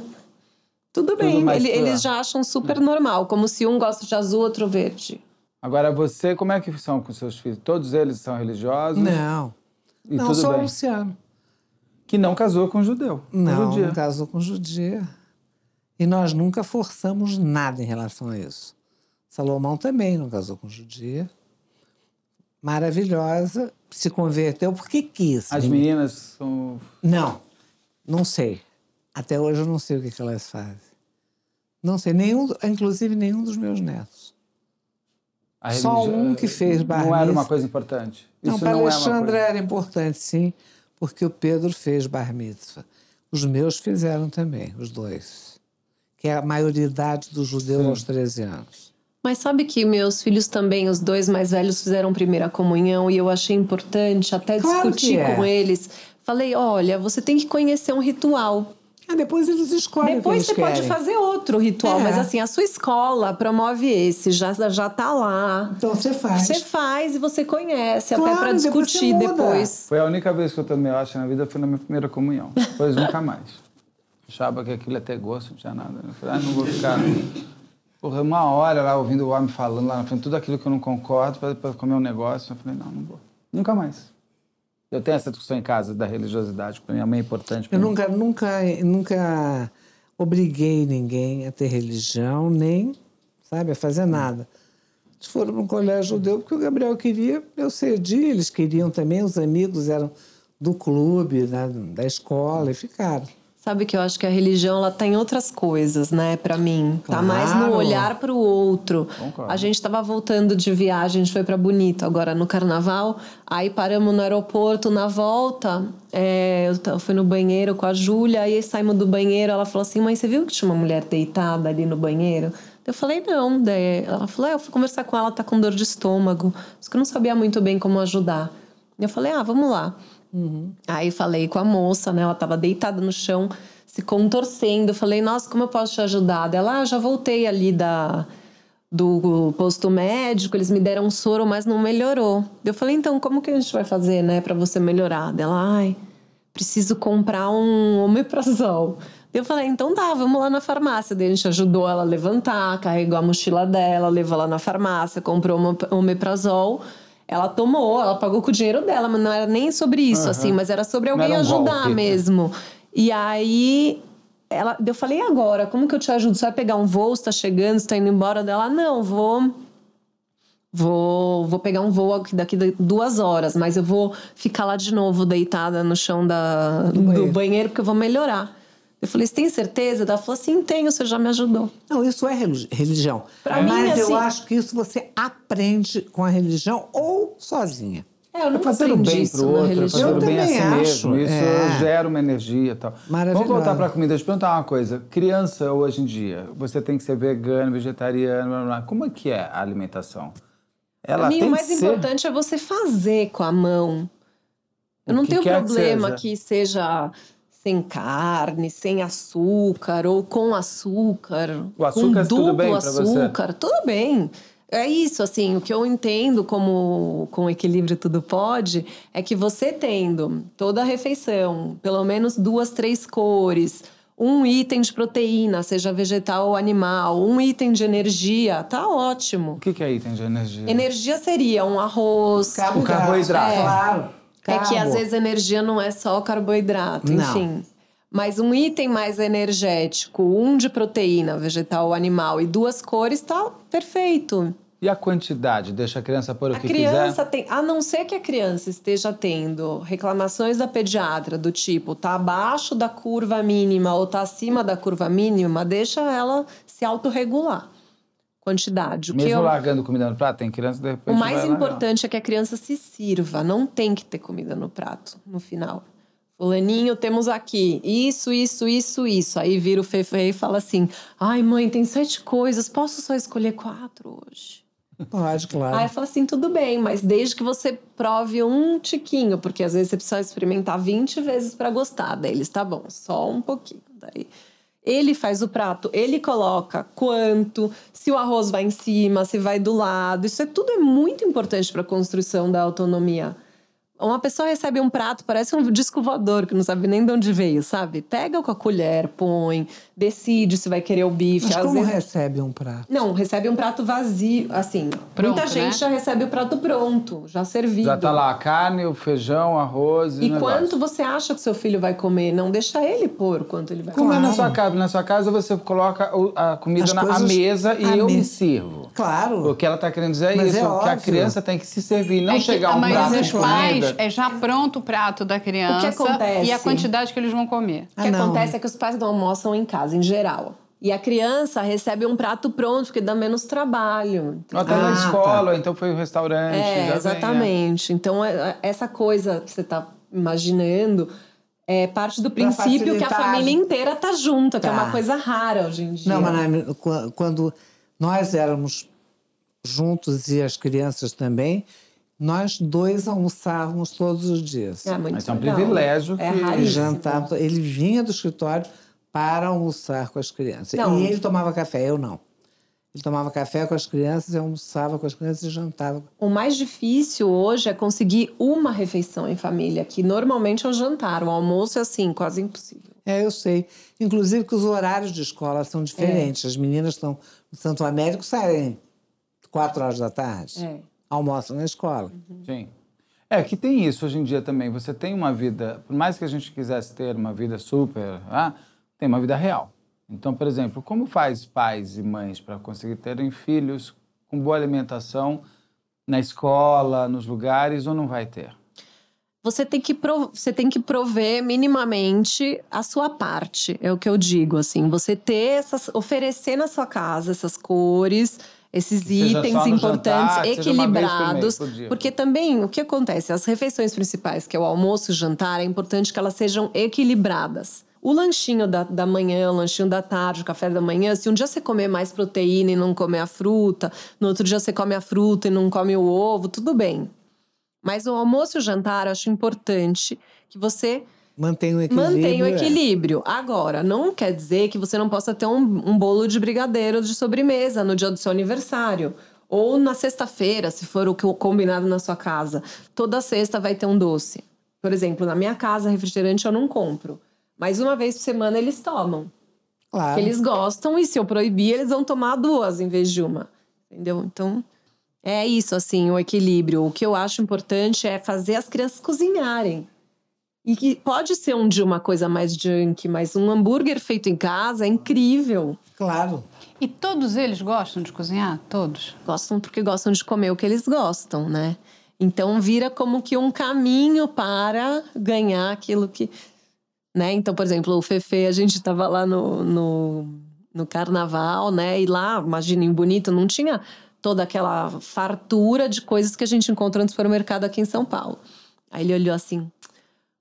tudo bem. Ele- eles já acham super normal, como se um gosta de azul, outro verde. Agora, você, como é que são com seus filhos? Todos eles são religiosos? Não. E não, só o? Luciano. Que não casou com judeu. com Não, judia. não casou com judia. E nós nunca forçamos nada em relação a isso. Salomão também não casou com judia. Maravilhosa, se converteu porque quis. As meninas são... Não, não sei. Até hoje eu não sei o que, que elas fazem. Não sei, nenhum, inclusive nenhum dos meus netos. A Só um que fez bar Não era uma mitzvah. coisa importante? Não, Isso para não é uma Alexandre coisa... era importante, sim, porque o Pedro fez bar mitzvah. Os meus fizeram também, os dois. Que é a maioridade dos judeus Sim. aos 13 anos. Mas sabe que meus filhos também, os dois mais velhos, fizeram primeira comunhão e eu achei importante até Claro discutir é. com eles. Falei, olha, você tem que conhecer um ritual. Ah, depois eles escolhem Depois o você que eles pode querem. fazer outro ritual, É. mas assim, a sua escola promove esse, já, já tá lá. Então você faz. Você faz e você conhece, Claro, até para depois discutir muda. depois. Foi a única vez que eu tomei hoxa na vida, foi na minha primeira comunhão. Depois nunca mais. Achava que aquilo ia ter gosto, não tinha nada. Eu falei, ah, não vou ficar... Porra, uma hora lá ouvindo o homem falando lá na frente, tudo aquilo que eu não concordo para comer um negócio. Eu falei, não, não vou. Nunca mais. Eu tenho essa discussão em casa da religiosidade, que para minha mãe é importante. Eu mim. nunca, nunca, nunca obriguei ninguém a ter religião, nem, sabe, a fazer nada. Eles foram para um colégio judeu porque o Gabriel queria, eu cedi, eles queriam também, os amigos eram do clube, da, da escola, e ficaram. Sabe que eu acho que a religião ela tá em outras coisas, né, Pra mim. Tá Claro. mais no olhar pro outro. Concordo. A gente tava voltando de viagem, a gente foi para Bonito agora no carnaval. Aí paramos no aeroporto, na volta, é, eu fui no banheiro com a Júlia, aí saímos do banheiro, ela falou assim: "Mãe, você viu que tinha uma mulher deitada ali no banheiro?" Eu falei: "Não". Daí ela falou: é, "Eu fui conversar com ela, tá com dor de estômago". Só que eu não sabia muito bem como ajudar. Eu falei: "Ah, vamos lá". Aí falei com a moça, né? Ela tava deitada no chão, se contorcendo. Falei, nossa, como eu posso te ajudar? Ela, ah, já voltei ali da, do posto médico, eles me deram um soro, mas não melhorou. Eu falei, então, como que a gente vai fazer, né, pra você melhorar? Ela, ai, preciso comprar um omeprazol. Eu falei, então tá, vamos lá na farmácia. Daí a gente ajudou ela a levantar, carregou a mochila dela, levou lá na farmácia, comprou uma omeprazol. Ela tomou, ela pagou com o dinheiro dela, mas não era nem sobre isso, assim, mas era sobre alguém era um ajudar golpe. mesmo. E aí ela, eu falei, agora? Como que eu te ajudo? Você vai pegar um voo, você tá chegando, você tá indo embora dela? Não, vou. Vou, vou pegar um voo aqui daqui duas horas, mas eu vou ficar lá de novo, deitada no chão da, do, banheiro. banheiro. porque eu vou melhorar. Eu falei, você tem certeza? Ela falou assim, tenho, você já me ajudou. Não, isso é religião. Pra Mas mim, assim, eu acho que isso você aprende com a religião ou sozinha. É, eu não fazer o bem para o outro, fazer o bem a si acho. mesmo. Isso é. gera uma energia e tal. Vamos voltar para a comida. Deixa eu perguntar uma coisa. Criança hoje em dia, você tem que ser vegano, vegetariano, blá, blá. como é que é a alimentação? Ela mim, o mais importante ser... é você fazer com a mão. Eu não tenho problema que seja. que seja sem carne, sem açúcar ou com açúcar. O açúcar com duplo tudo bem açúcar, tudo bem. É isso, assim, o que eu entendo como com equilíbrio tudo pode é que você tendo toda a refeição, pelo menos duas, três cores, um item de proteína, seja vegetal ou animal, um item de energia, tá ótimo. O que é item de energia? Energia seria um arroz, o carboidrato. É, claro. É que às vezes energia não é só carboidrato, não. enfim. Mas um item mais energético, um de proteína, vegetal ou animal, e duas cores, tá perfeito. E a quantidade? Deixa a criança pôr o a que quiser? A criança tem... A não ser que a criança esteja tendo reclamações da pediatra do tipo tá abaixo da curva mínima ou tá acima da curva mínima, deixa ela se autorregular. Quantidade. O Mesmo eu... largando comida no prato, tem criança de repente O mais importante é que a criança se sirva. Não tem que ter comida no prato no final. Fulaninho, temos aqui isso, isso, isso, isso. Aí vira o Fefe e fala assim: Ai, mãe, tem sete coisas, posso só escolher quatro hoje? Pode, claro. Aí fala assim, tudo bem, mas desde que você prove um tiquinho, porque às vezes você precisa experimentar 20 vezes para gostar. Daí eles, tá bom, só um pouquinho. Daí ele faz o prato, ele coloca quanto, se o arroz vai em cima, se vai do lado. Isso é tudo é muito importante para a construção da autonomia. Uma pessoa recebe um prato, parece um disco voador, que não sabe nem de onde veio, sabe? Pega com a colher, põe, decide se vai querer o bife. Mas Às como vezes... recebe um prato? Não, recebe um prato vazio, assim. Pronto, muita gente né? já recebe o prato pronto, já servido. Já tá lá a carne, o feijão, arroz e E quanto você acha que seu filho vai comer? Não deixa ele pôr quanto ele vai comer. Como é na sua casa? Na sua casa você coloca a comida na mesa e eu me sirvo. Claro. O que ela tá querendo dizer é mas isso, é que a criança tem que se servir, não é chegar um prato de comida é já pronto o prato da criança. O que acontece? E a quantidade que eles vão comer. O que ah, acontece é que os pais não almoçam em casa, em geral. E a criança recebe um prato pronto, porque dá menos trabalho. Até ah, na escola, tá. então foi o restaurante. É, exatamente. Vem, é. Então, é, essa coisa que você está imaginando é parte do princípio que a família inteira tá junta, tá. que é uma tá. coisa rara hoje em dia. Não, mas quando nós éramos juntos e as crianças também, nós dois almoçávamos todos os dias. É, muito Mas é um privilégio é que ele jantava. Ele vinha do escritório para almoçar com as crianças. Não. E ele tomava café, eu não. Ele tomava café com as crianças, eu almoçava com as crianças e jantava. O mais difícil hoje é conseguir uma refeição em família, que normalmente é o jantar. O almoço é assim, quase impossível. É, eu sei. Inclusive que os horários de escola são diferentes. É. As meninas estão no Santo Américo, saem quatro horas da tarde. É almoçam na escola. Uhum. Sim. É, que tem isso hoje em dia também. Você tem uma vida, por mais que a gente quisesse ter uma vida super, ah, tem uma vida real. Então, por exemplo, como faz pais e mães para conseguir terem filhos com boa alimentação na escola, nos lugares, ou não vai ter? Você tem que, você tem que prover minimamente a sua parte, é o que eu digo, assim. Você ter essas, oferecer na sua casa essas cores, esses itens importantes, jantar, equilibrados. Por mês, porque também o que acontece? As refeições principais, que é o almoço e o jantar, é importante que elas sejam equilibradas. O lanchinho da, da manhã, o lanchinho da tarde, o café da manhã, se um dia você comer mais proteína e não comer a fruta, no outro dia você come a fruta e não come o ovo, tudo bem. Mas o almoço e o jantar, eu acho importante que você Mantém o equilíbrio. Mantém o equilíbrio. É. Agora, não quer dizer que você não possa ter um, um bolo de brigadeiro de sobremesa no dia do seu aniversário. Ou na sexta-feira, se for o combinado na sua casa. Toda sexta vai ter um doce. Por exemplo, na minha casa, refrigerante eu não compro. Mas uma vez por semana eles tomam. Claro. Eles gostam e se eu proibir, eles vão tomar duas em vez de uma. Entendeu? Então, é isso, assim, o equilíbrio. O que eu acho importante é fazer as crianças cozinharem. E que pode ser um dia uma coisa mais junk, mas um hambúrguer feito em casa é incrível. Claro. E todos eles gostam de cozinhar? Todos? Gostam porque gostam de comer o que eles gostam, né? Então vira como que um caminho para ganhar aquilo que. né? Então, por exemplo, o Fefe, a gente tava lá no, no, no carnaval, né? E lá, imagina, em Bonito, não tinha toda aquela fartura de coisas que a gente encontra no supermercado aqui em São Paulo. Aí ele olhou assim: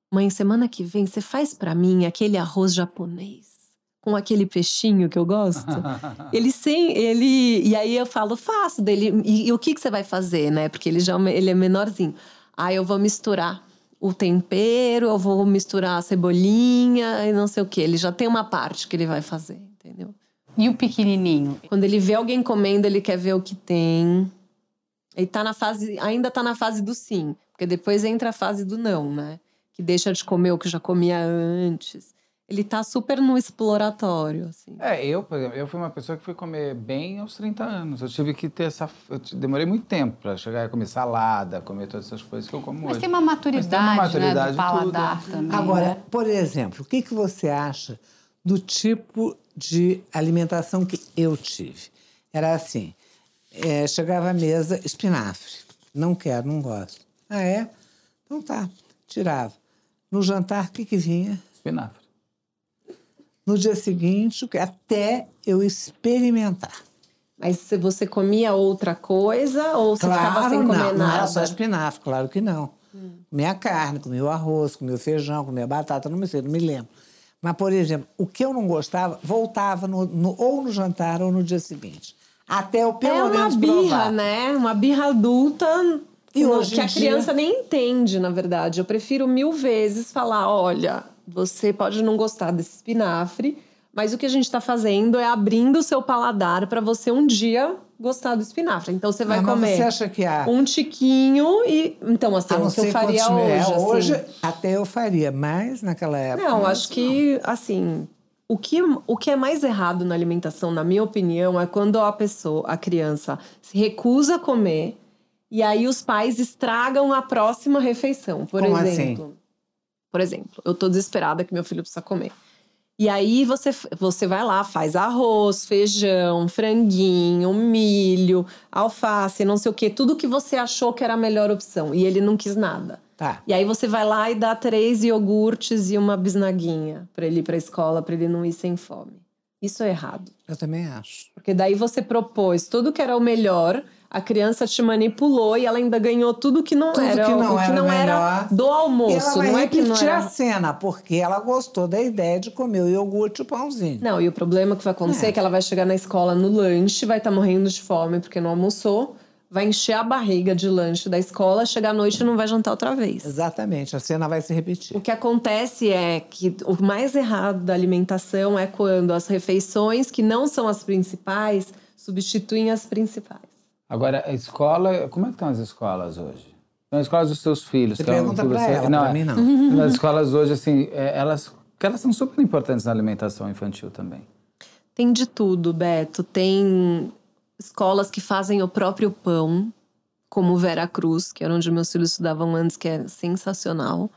Mãe, semana que vem você faz para mim aquele arroz japonês com aquele peixinho que eu gosto. ele sem ele e aí eu falo faço dele e, e, o que que você vai fazer, né? Porque ele já ele é menorzinho. Aí eu vou misturar o tempero, eu vou misturar a cebolinha e não sei o que. Ele já tem uma parte que ele vai fazer, entendeu? E o pequenininho? Quando ele vê alguém comendo, ele quer ver o que tem. Ele tá na fase, ainda tá na fase do sim, porque depois entra a fase do não, né? Que deixa de comer o que já comia antes. Ele tá super no exploratório, assim. É, eu, por exemplo, eu fui uma pessoa que fui comer bem aos 30 anos. Eu tive que ter essa. Eu demorei muito tempo para chegar a comer salada, comer todas essas coisas que eu como Mas hoje. Tem uma maturidade, Mas tem uma maturidade né, do paladar tudo. também. Agora, né? por exemplo, o que, que você acha do tipo de alimentação que eu tive. Era assim: é, chegava à mesa, espinafre. Não quero, não gosto. Ah, é? Então tá, tirava. No jantar, o que, que vinha? Espinafre. No dia seguinte, até eu experimentar. Mas se você comia outra coisa ou você claro, ficava sem comer não, nada? Não era só espinafre, claro que não. Hum. Comia carne, comia o arroz, comia o feijão, comia batata, não me sei, não me lembro. Mas, por exemplo, o que eu não gostava, voltava no, no, ou no jantar ou no dia seguinte. Até eu pelo menos É uma birra, provar. né? Uma birra adulta e hoje que a criança nem entende, na verdade. Eu prefiro mil vezes falar: olha, você pode não gostar desse espinafre, mas o que a gente está fazendo é abrindo o seu paladar para você um dia gostar do espinafre. Então você vai ah, comer você acha que há... um tiquinho e então assim, o que eu faria hoje, é, assim. hoje até eu faria, mas naquela época Não, acho que assim, o que, o que é mais errado na alimentação, na minha opinião, é quando a pessoa, a criança, se recusa a comer e aí os pais estragam a próxima refeição. Por Como exemplo. Assim? Por exemplo, eu tô desesperada que meu filho precisa comer. E aí você, você vai lá, faz arroz, feijão, franguinho, milho, alface, não sei o quê, tudo que você achou que era a melhor opção. E ele não quis nada. Tá. E aí você vai lá e dá três iogurtes e uma bisnaguinha para ele ir para a escola, para ele não ir sem fome. Isso é errado. Eu também acho. Porque daí você propôs tudo que era o melhor, a criança te manipulou e ela ainda ganhou tudo que não tudo era que não, o que era, não era do almoço. Não é que não era... a cena, porque ela gostou da ideia de comer o iogurte e o pãozinho. Não, e o problema que vai acontecer é, é que ela vai chegar na escola no lanche, vai estar tá morrendo de fome porque não almoçou vai encher a barriga de lanche da escola, chegar à noite e não vai jantar outra vez. Exatamente, a cena vai se repetir. O que acontece é que o mais errado da alimentação é quando as refeições que não são as principais substituem as principais. Agora, a escola, como é que estão as escolas hoje? Então, as escolas dos seus filhos. Você pergunta é pra você... ela, não, pra mim não. As escolas hoje, assim, é, elas, elas são super importantes na alimentação infantil também. Tem de tudo, Beto. Tem escolas que fazem o próprio pão, como Vera Cruz, que era onde meus filhos estudavam antes, que é sensacional.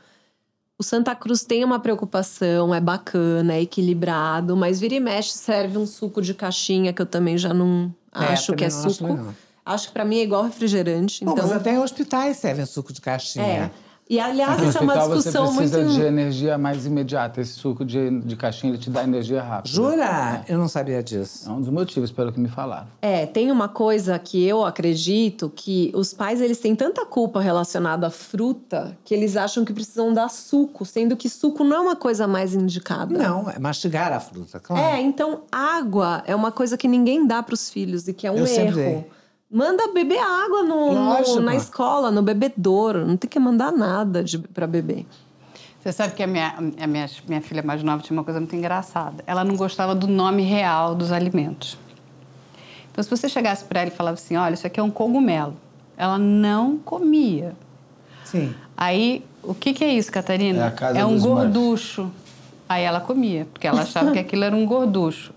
O Santa Cruz tem uma preocupação, é bacana, é equilibrado, mas vira e mexe serve um suco de caixinha que eu também já não é, acho que é suco. Acho, acho que para mim é igual refrigerante. Bom, então... Mas até em hospitais servem suco de caixinha. É. E, aliás, essa é uma discussão você precisa muito... de energia mais imediata. Esse suco de, de caixinha, ele te dá energia rápida. Jura? É. Eu não sabia disso. É um dos motivos, pelo que me falaram. É, tem uma coisa que eu acredito que os pais, eles têm tanta culpa relacionada à fruta que eles acham que precisam dar suco, sendo que suco não é uma coisa mais indicada. Não, é mastigar a fruta, claro. É, então água é uma coisa que ninguém dá para os filhos e que é um eu erro. Manda beber água no, no, na escola, no bebedouro. Não tem que mandar nada para beber. Você sabe que a minha, a minha, minha filha mais nova tinha uma coisa muito engraçada. Ela não gostava do nome real dos alimentos. Então, se você chegasse para ela e falava assim: olha, isso aqui é um cogumelo, ela não comia. Sim. Aí, o que, que é isso, Catarina? É, é um gorducho. Aí ela comia, porque ela achava que aquilo era um gorducho.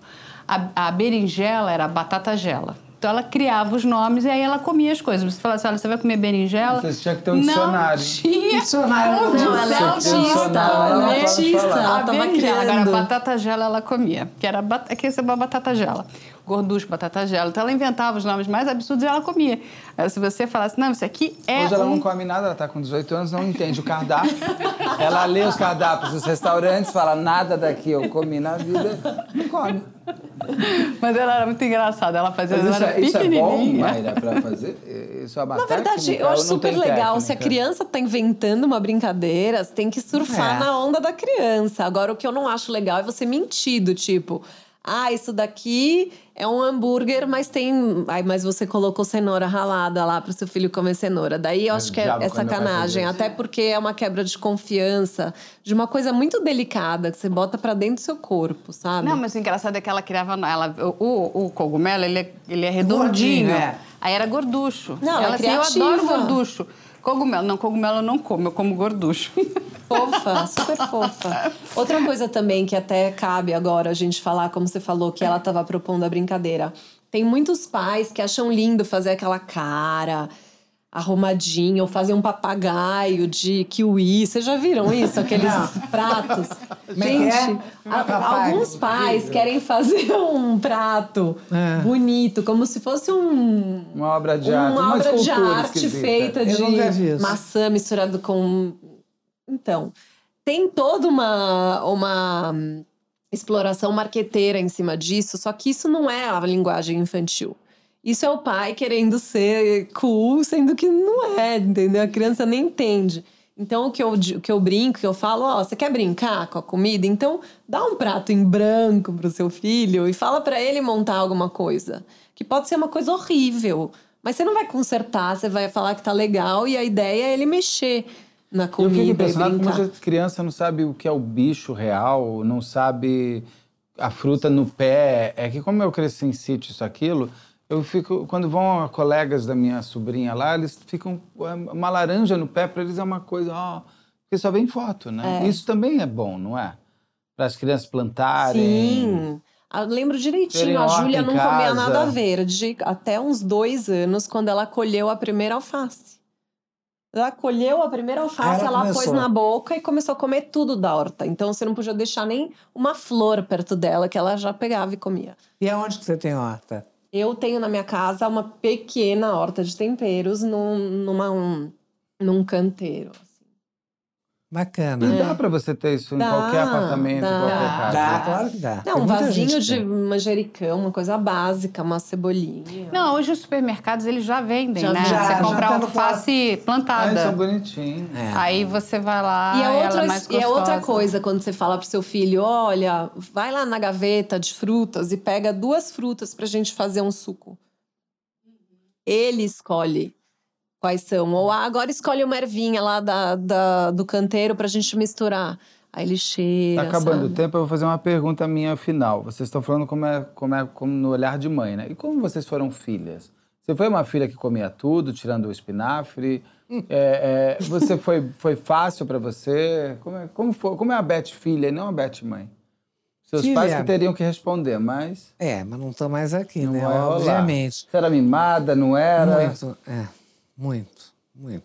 A, a berinjela era batata gela. Então ela criava os nomes e aí ela comia as coisas. Você falava assim, olha, você vai comer berinjela? Você tinha que ter um dicionário. Não tinha. Dicionário. Não, ela é Você tem autista. Ela é ela autista. Ela A tava berinjela. Agora, a criando. batata gela ela comia. Que era bat... que é uma batata gela. Gorducho, batata gela. Então ela inventava os nomes mais absurdos e ela comia. Aí, se você falasse, não, isso aqui é Hoje ela um... não come nada, ela tá com 18 anos, não entende o cardápio. ela lê os cardápios dos restaurantes, fala nada daqui eu comi na vida, não come. Mas ela era muito engraçada. Ela fazia... Mas ela isso, era é, isso é bom, pequenininha. Mayra, pra fazer? Isso é uma Na verdade, técnica eu acho super legal. Se a técnica? criança tá inventando uma brincadeira, você tem que surfar É. na onda da criança. Agora, o que eu não acho legal é você mentir, do tipo. Ah, isso daqui é um hambúrguer, mas tem. Ai, mas você colocou cenoura ralada lá pro seu filho comer cenoura. Daí eu acho que é, é sacanagem. Até porque é uma quebra de confiança de uma coisa muito delicada que você bota pra dentro do seu corpo, sabe? Não, mas o engraçado é que ela criava. Ela, o, o cogumelo, ele é, ele é redondinho. Gordinho, é. Aí era gorducho. Não, ela é ela assim, eu adoro gorducho. Cogumelo, não, cogumelo eu não como, eu como gorducho. Fofa, super fofa. Outra coisa também que até cabe agora a gente falar, como você falou, que ela estava propondo a brincadeira. Tem muitos pais que acham lindo fazer aquela cara arrumadinha ou fazer um papagaio de kiwi. Vocês já viram isso? Aqueles pratos? É que é? Gente, a- Papagaio. alguns pais querem fazer um prato É. bonito, como se fosse um Uma obra de arte, uma, uma, obra de arte esquisita. feita Eu de maçã misturado com. Então, tem toda uma, uma hum, exploração marqueteira em cima disso, só que isso não é a linguagem infantil. Isso é o pai querendo ser cool, sendo que não é, entendeu? A criança nem entende. Então, o que eu, o que eu brinco, que eu falo, ó, você quer brincar com a comida? Então, dá um prato em branco pro seu filho e fala pra ele montar alguma coisa. Que pode ser uma coisa horrível, mas você não vai consertar, você vai falar que tá legal e a ideia é ele mexer na Eu comida fico e impressionado como a criança não sabe o que é o bicho real, não sabe a fruta no pé. É que como eu cresci em sítio, isso, aquilo, eu fico... Quando vão colegas da minha sobrinha lá, eles ficam... Uma laranja no pé, para eles é uma coisa... Ó, porque só vem foto, né? É. Isso também é bom, não é? Para as crianças plantarem... Sim. Eu lembro Terem direitinho, a Júlia não comia casa. nada verde até uns dois anos, quando ela colheu a primeira alface. Ela colheu a primeira alface, Ela ela, pôs na boca e começou a comer tudo da horta. Então você não podia deixar nem uma flor perto dela, que ela já pegava e comia. E aonde que você tem horta? Eu tenho na minha casa uma pequena horta de temperos num, numa, um, num canteiro. Bacana. E dá para você ter isso em Dá, qualquer apartamento, dá. em qualquer casa. Dá, claro que dá. Não, um vasinho de tem. manjericão, uma coisa básica, uma cebolinha. Não, hoje os supermercados eles já vendem, Já né? vem. você Já, compra já tá alface Ah, eles plantada. são bonitinhos. É. Aí você vai lá E e, é, ela outra, é mais e é outra coisa quando você fala pro seu filho: olha, vai lá na gaveta de frutas e pega duas frutas pra gente fazer um suco. Ele escolhe quais são. Ou ah, agora escolhe uma ervinha lá da, da- do canteiro pra gente misturar. Aí ele cheira. Tá acabando o sabe? tempo, eu vou fazer uma pergunta minha final. Vocês estão falando como é, como é como no olhar de mãe, né? E como vocês foram filhas? Você foi uma filha que comia tudo, tirando o espinafre? É, é, você foi, foi fácil para você? Como é, como, foi, como é a Beth filha e não a Beth mãe? Seus Filha. pais que teriam que responder, mas É, mas não estou mais aqui, não né? rolar. Obviamente. Você era mimada, não era? Muito, é, muito, muito.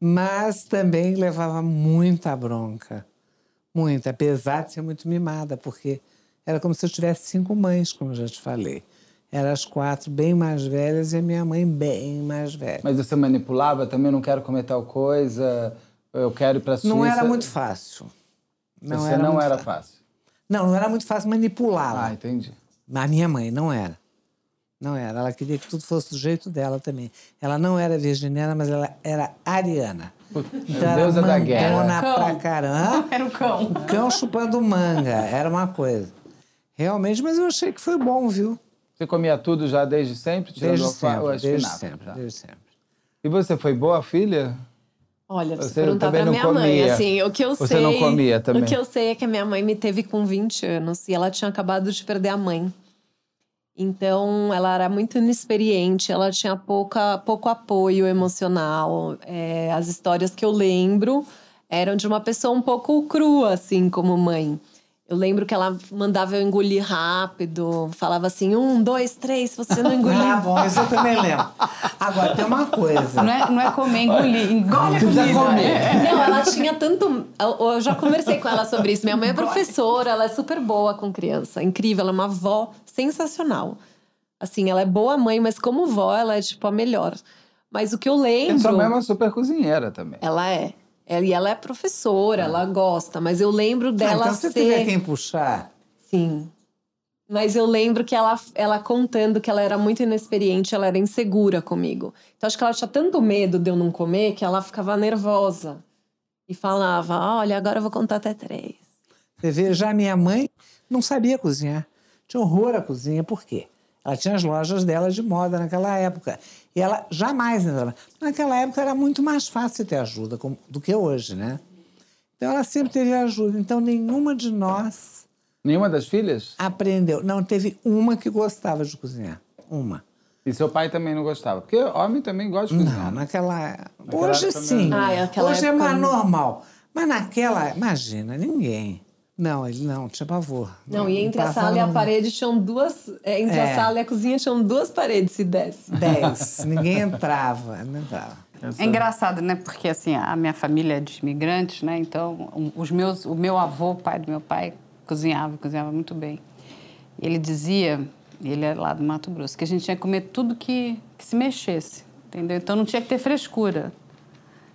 Mas também levava muita bronca. Muito, apesar de ser muito mimada, porque era como se eu tivesse cinco mães, como eu já te falei. Eram as quatro bem mais velhas e a minha mãe bem mais velha. Mas você manipulava também, não quero comer tal coisa, eu quero ir para Suíça. não era muito fácil. Não você era não era fácil. fácil. Não, não era muito fácil manipulá-la. Ah, entendi. A minha mãe não era. Não era. Ela queria que tudo fosse do jeito dela também. Ela não era virginiana, mas ela era ariana. Então era deusa da guerra. pra caramba. Era o cão. O cão chupando manga. Era uma coisa. Realmente, mas eu achei que foi bom, viu? Você comia tudo já desde sempre, tirando Desde sempre, o desde sempre, tá. desde sempre. E você foi boa filha? Olha, Você você perguntar pra minha mãe, comia. assim, o que eu Você sei. não comia também. O que eu sei é que a minha mãe me teve com 20 anos e ela tinha acabado de perder a mãe. Então, ela era muito inexperiente, ela tinha pouca, pouco apoio emocional. É, as histórias que eu lembro eram de uma pessoa um pouco crua, assim, como mãe. Eu lembro que ela mandava eu engolir rápido, falava assim, um, dois, três, se você não engolir. ah, bom, isso eu também lembro. Agora, tem uma coisa. Não é, não é comer, engolir. Engole a Precisa comida. comer. Não, ela tinha tanto. Eu, eu já conversei com ela sobre isso. Minha mãe é professora, ela é super boa com criança. Incrível, ela é uma avó sensacional. Assim, ela é boa mãe, mas como vó, ela é tipo a melhor. Mas o que eu E lembro. sua mãe é uma super cozinheira também. Ela é. Ela- E ela é professora, ela gosta, mas eu lembro Ah, dela então, se ser. tiver quem puxar, Sim. Mas eu lembro que ela, ela contando que ela era muito inexperiente, ela era insegura comigo. Então acho que ela tinha tanto medo de eu não comer que ela ficava nervosa. E falava: Olha, agora eu vou contar até três. Você vê, já minha mãe não sabia cozinhar. Tinha horror à cozinha. Por quê? Ela tinha as lojas dela de moda naquela época. E ela jamais entrava. Naquela época era muito mais fácil ter ajuda do que hoje, né? Então ela sempre teve ajuda. Então nenhuma de nós Nenhuma das filhas? aprendeu. Não, teve uma que gostava de cozinhar. Uma. E seu pai também não gostava? Porque homem também gosta de cozinhar. Não, né? naquela. Naquela Hoje época sim. Ah, é aquela Hoje é mais não. normal. Mas naquela. Imagina, ninguém. Não, ele não, tinha pavor. Não, e entre a sala e a parede tinham duas. é, Entre É. a sala e a cozinha tinham duas paredes, se desse. Dez. ninguém entrava. Não entrava. É engraçado, né? Porque assim, a minha família é de imigrantes, né? Então, os meus, o meu avô, o pai do meu pai, cozinhava, cozinhava muito bem. Ele dizia, ele é lá do Mato Grosso, que a gente tinha que comer tudo que, que se mexesse, entendeu? Então não tinha que ter frescura.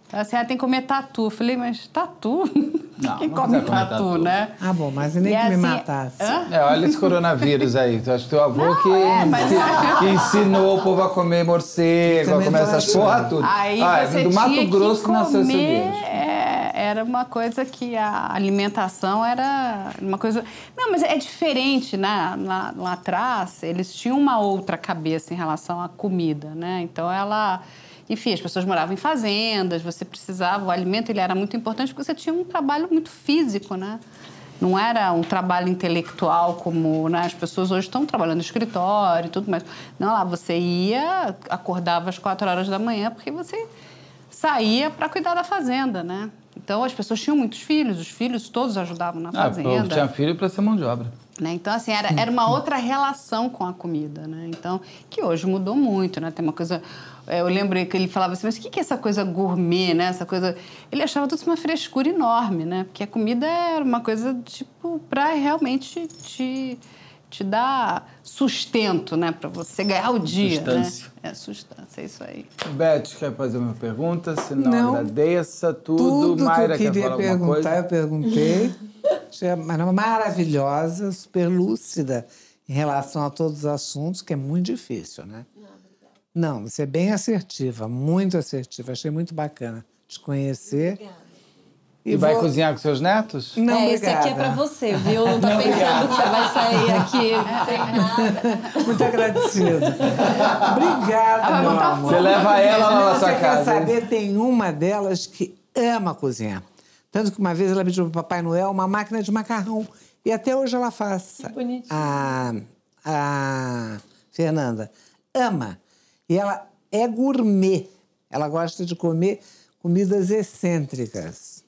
Então, assim, ah, tem que comer tatu. Eu falei, mas tatu? Não, Quem não come comer tatu, né? Ah, bom, mas nem E que me assim, matasse. hã? É, olha esse coronavírus aí. Tu acha que teu avô que, é, mas- que, que ensinou o povo a comer morcego, a comer essas porra tudo. Aí ah, você do Mato tinha Grosso que que nasceu esse comer, vírus. é, era uma coisa que a alimentação era uma coisa... Não, mas é diferente, né? Lá, lá atrás, eles tinham uma outra cabeça em relação à comida, né? Então, ela... Enfim, as pessoas moravam em fazendas, você precisava... O alimento, ele era muito importante porque você tinha um trabalho muito físico, né? Não era um trabalho intelectual como né, as pessoas hoje estão trabalhando no escritório e tudo mais. Não, lá você ia, acordava às quatro horas da manhã porque você saía para cuidar da fazenda, né? Então as pessoas tinham muitos filhos, os filhos todos ajudavam na Ah, fazenda. tinha filho pra ser mão de obra. Né? Então, assim, era, era uma outra relação com a comida, né? Então, que hoje mudou muito, né? Tem uma coisa... é, Eu lembro que ele falava assim, mas o que que é essa coisa gourmet, né? Essa coisa... Ele achava tudo isso uma frescura enorme, né? Porque a comida era uma coisa, tipo, para realmente te, te dar sustento, né? Para você ganhar o dia, Sustância. né? É, sustância, é isso aí. Beth, quer fazer uma pergunta? Se não, Não. agradeça tudo. Tudo Mayra que eu quer queria perguntar, coisa? eu perguntei. Achei uma maravilhosa, super lúcida em relação a todos os assuntos, que é muito difícil, né? Não, você é bem assertiva, muito assertiva. Achei muito bacana te conhecer. E vai vou- cozinhar com seus netos? Não, é, esse aqui é pra obrigada. você, viu? Não tá pensando que você vai sair aqui sem nada. Muito agradecido. Obrigada, Ah, vai meu botar amor. Você leva ela lá na Você sua quer casa. saber? Tem uma delas que ama cozinhar. Tanto que uma vez ela pediu para Papai Noel uma máquina de macarrão. E até hoje ela faz. Que bonitinho. A, a Fernanda ama. E ela é gourmet. Ela gosta de comer comidas excêntricas.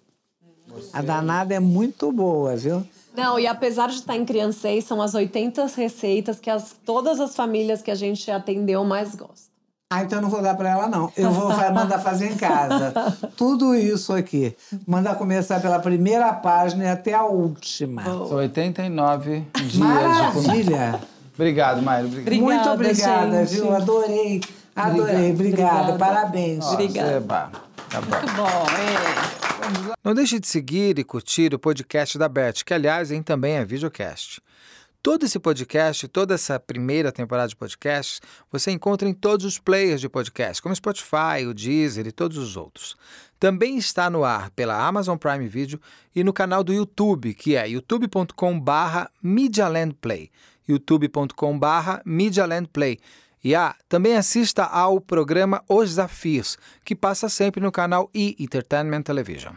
A danada é muito boa, viu? Não, e apesar de estar em criancês, são as 80 receitas que as, todas as famílias que a gente atendeu mais gostam. Ah, então eu não vou dar para ela, não. Eu vou mandar fazer em casa. Tudo isso aqui. Mandar começar pela primeira página e até a última. São 89 dias de comida. Obrigado. Obrigada, Muito obrigada, gente. viu? Adorei. Adorei. Obrigada. Obrigada. Parabéns. Obrigada. você é Tá bom. Muito bom, é. Não deixe de seguir e curtir o podcast da Beth, que aliás em também é videocast. Todo esse podcast, toda essa primeira temporada de podcasts, você encontra em todos os players de podcast, como Spotify, o Deezer e todos os outros. Também está no ar pela Amazon Prime Video e no canal do YouTube, que é youtube.com/barra MedialandPlay, youtube.com/barra MedialandPlay. E ah, também assista ao programa Os Desafios, que passa sempre no canal e Entertainment Television.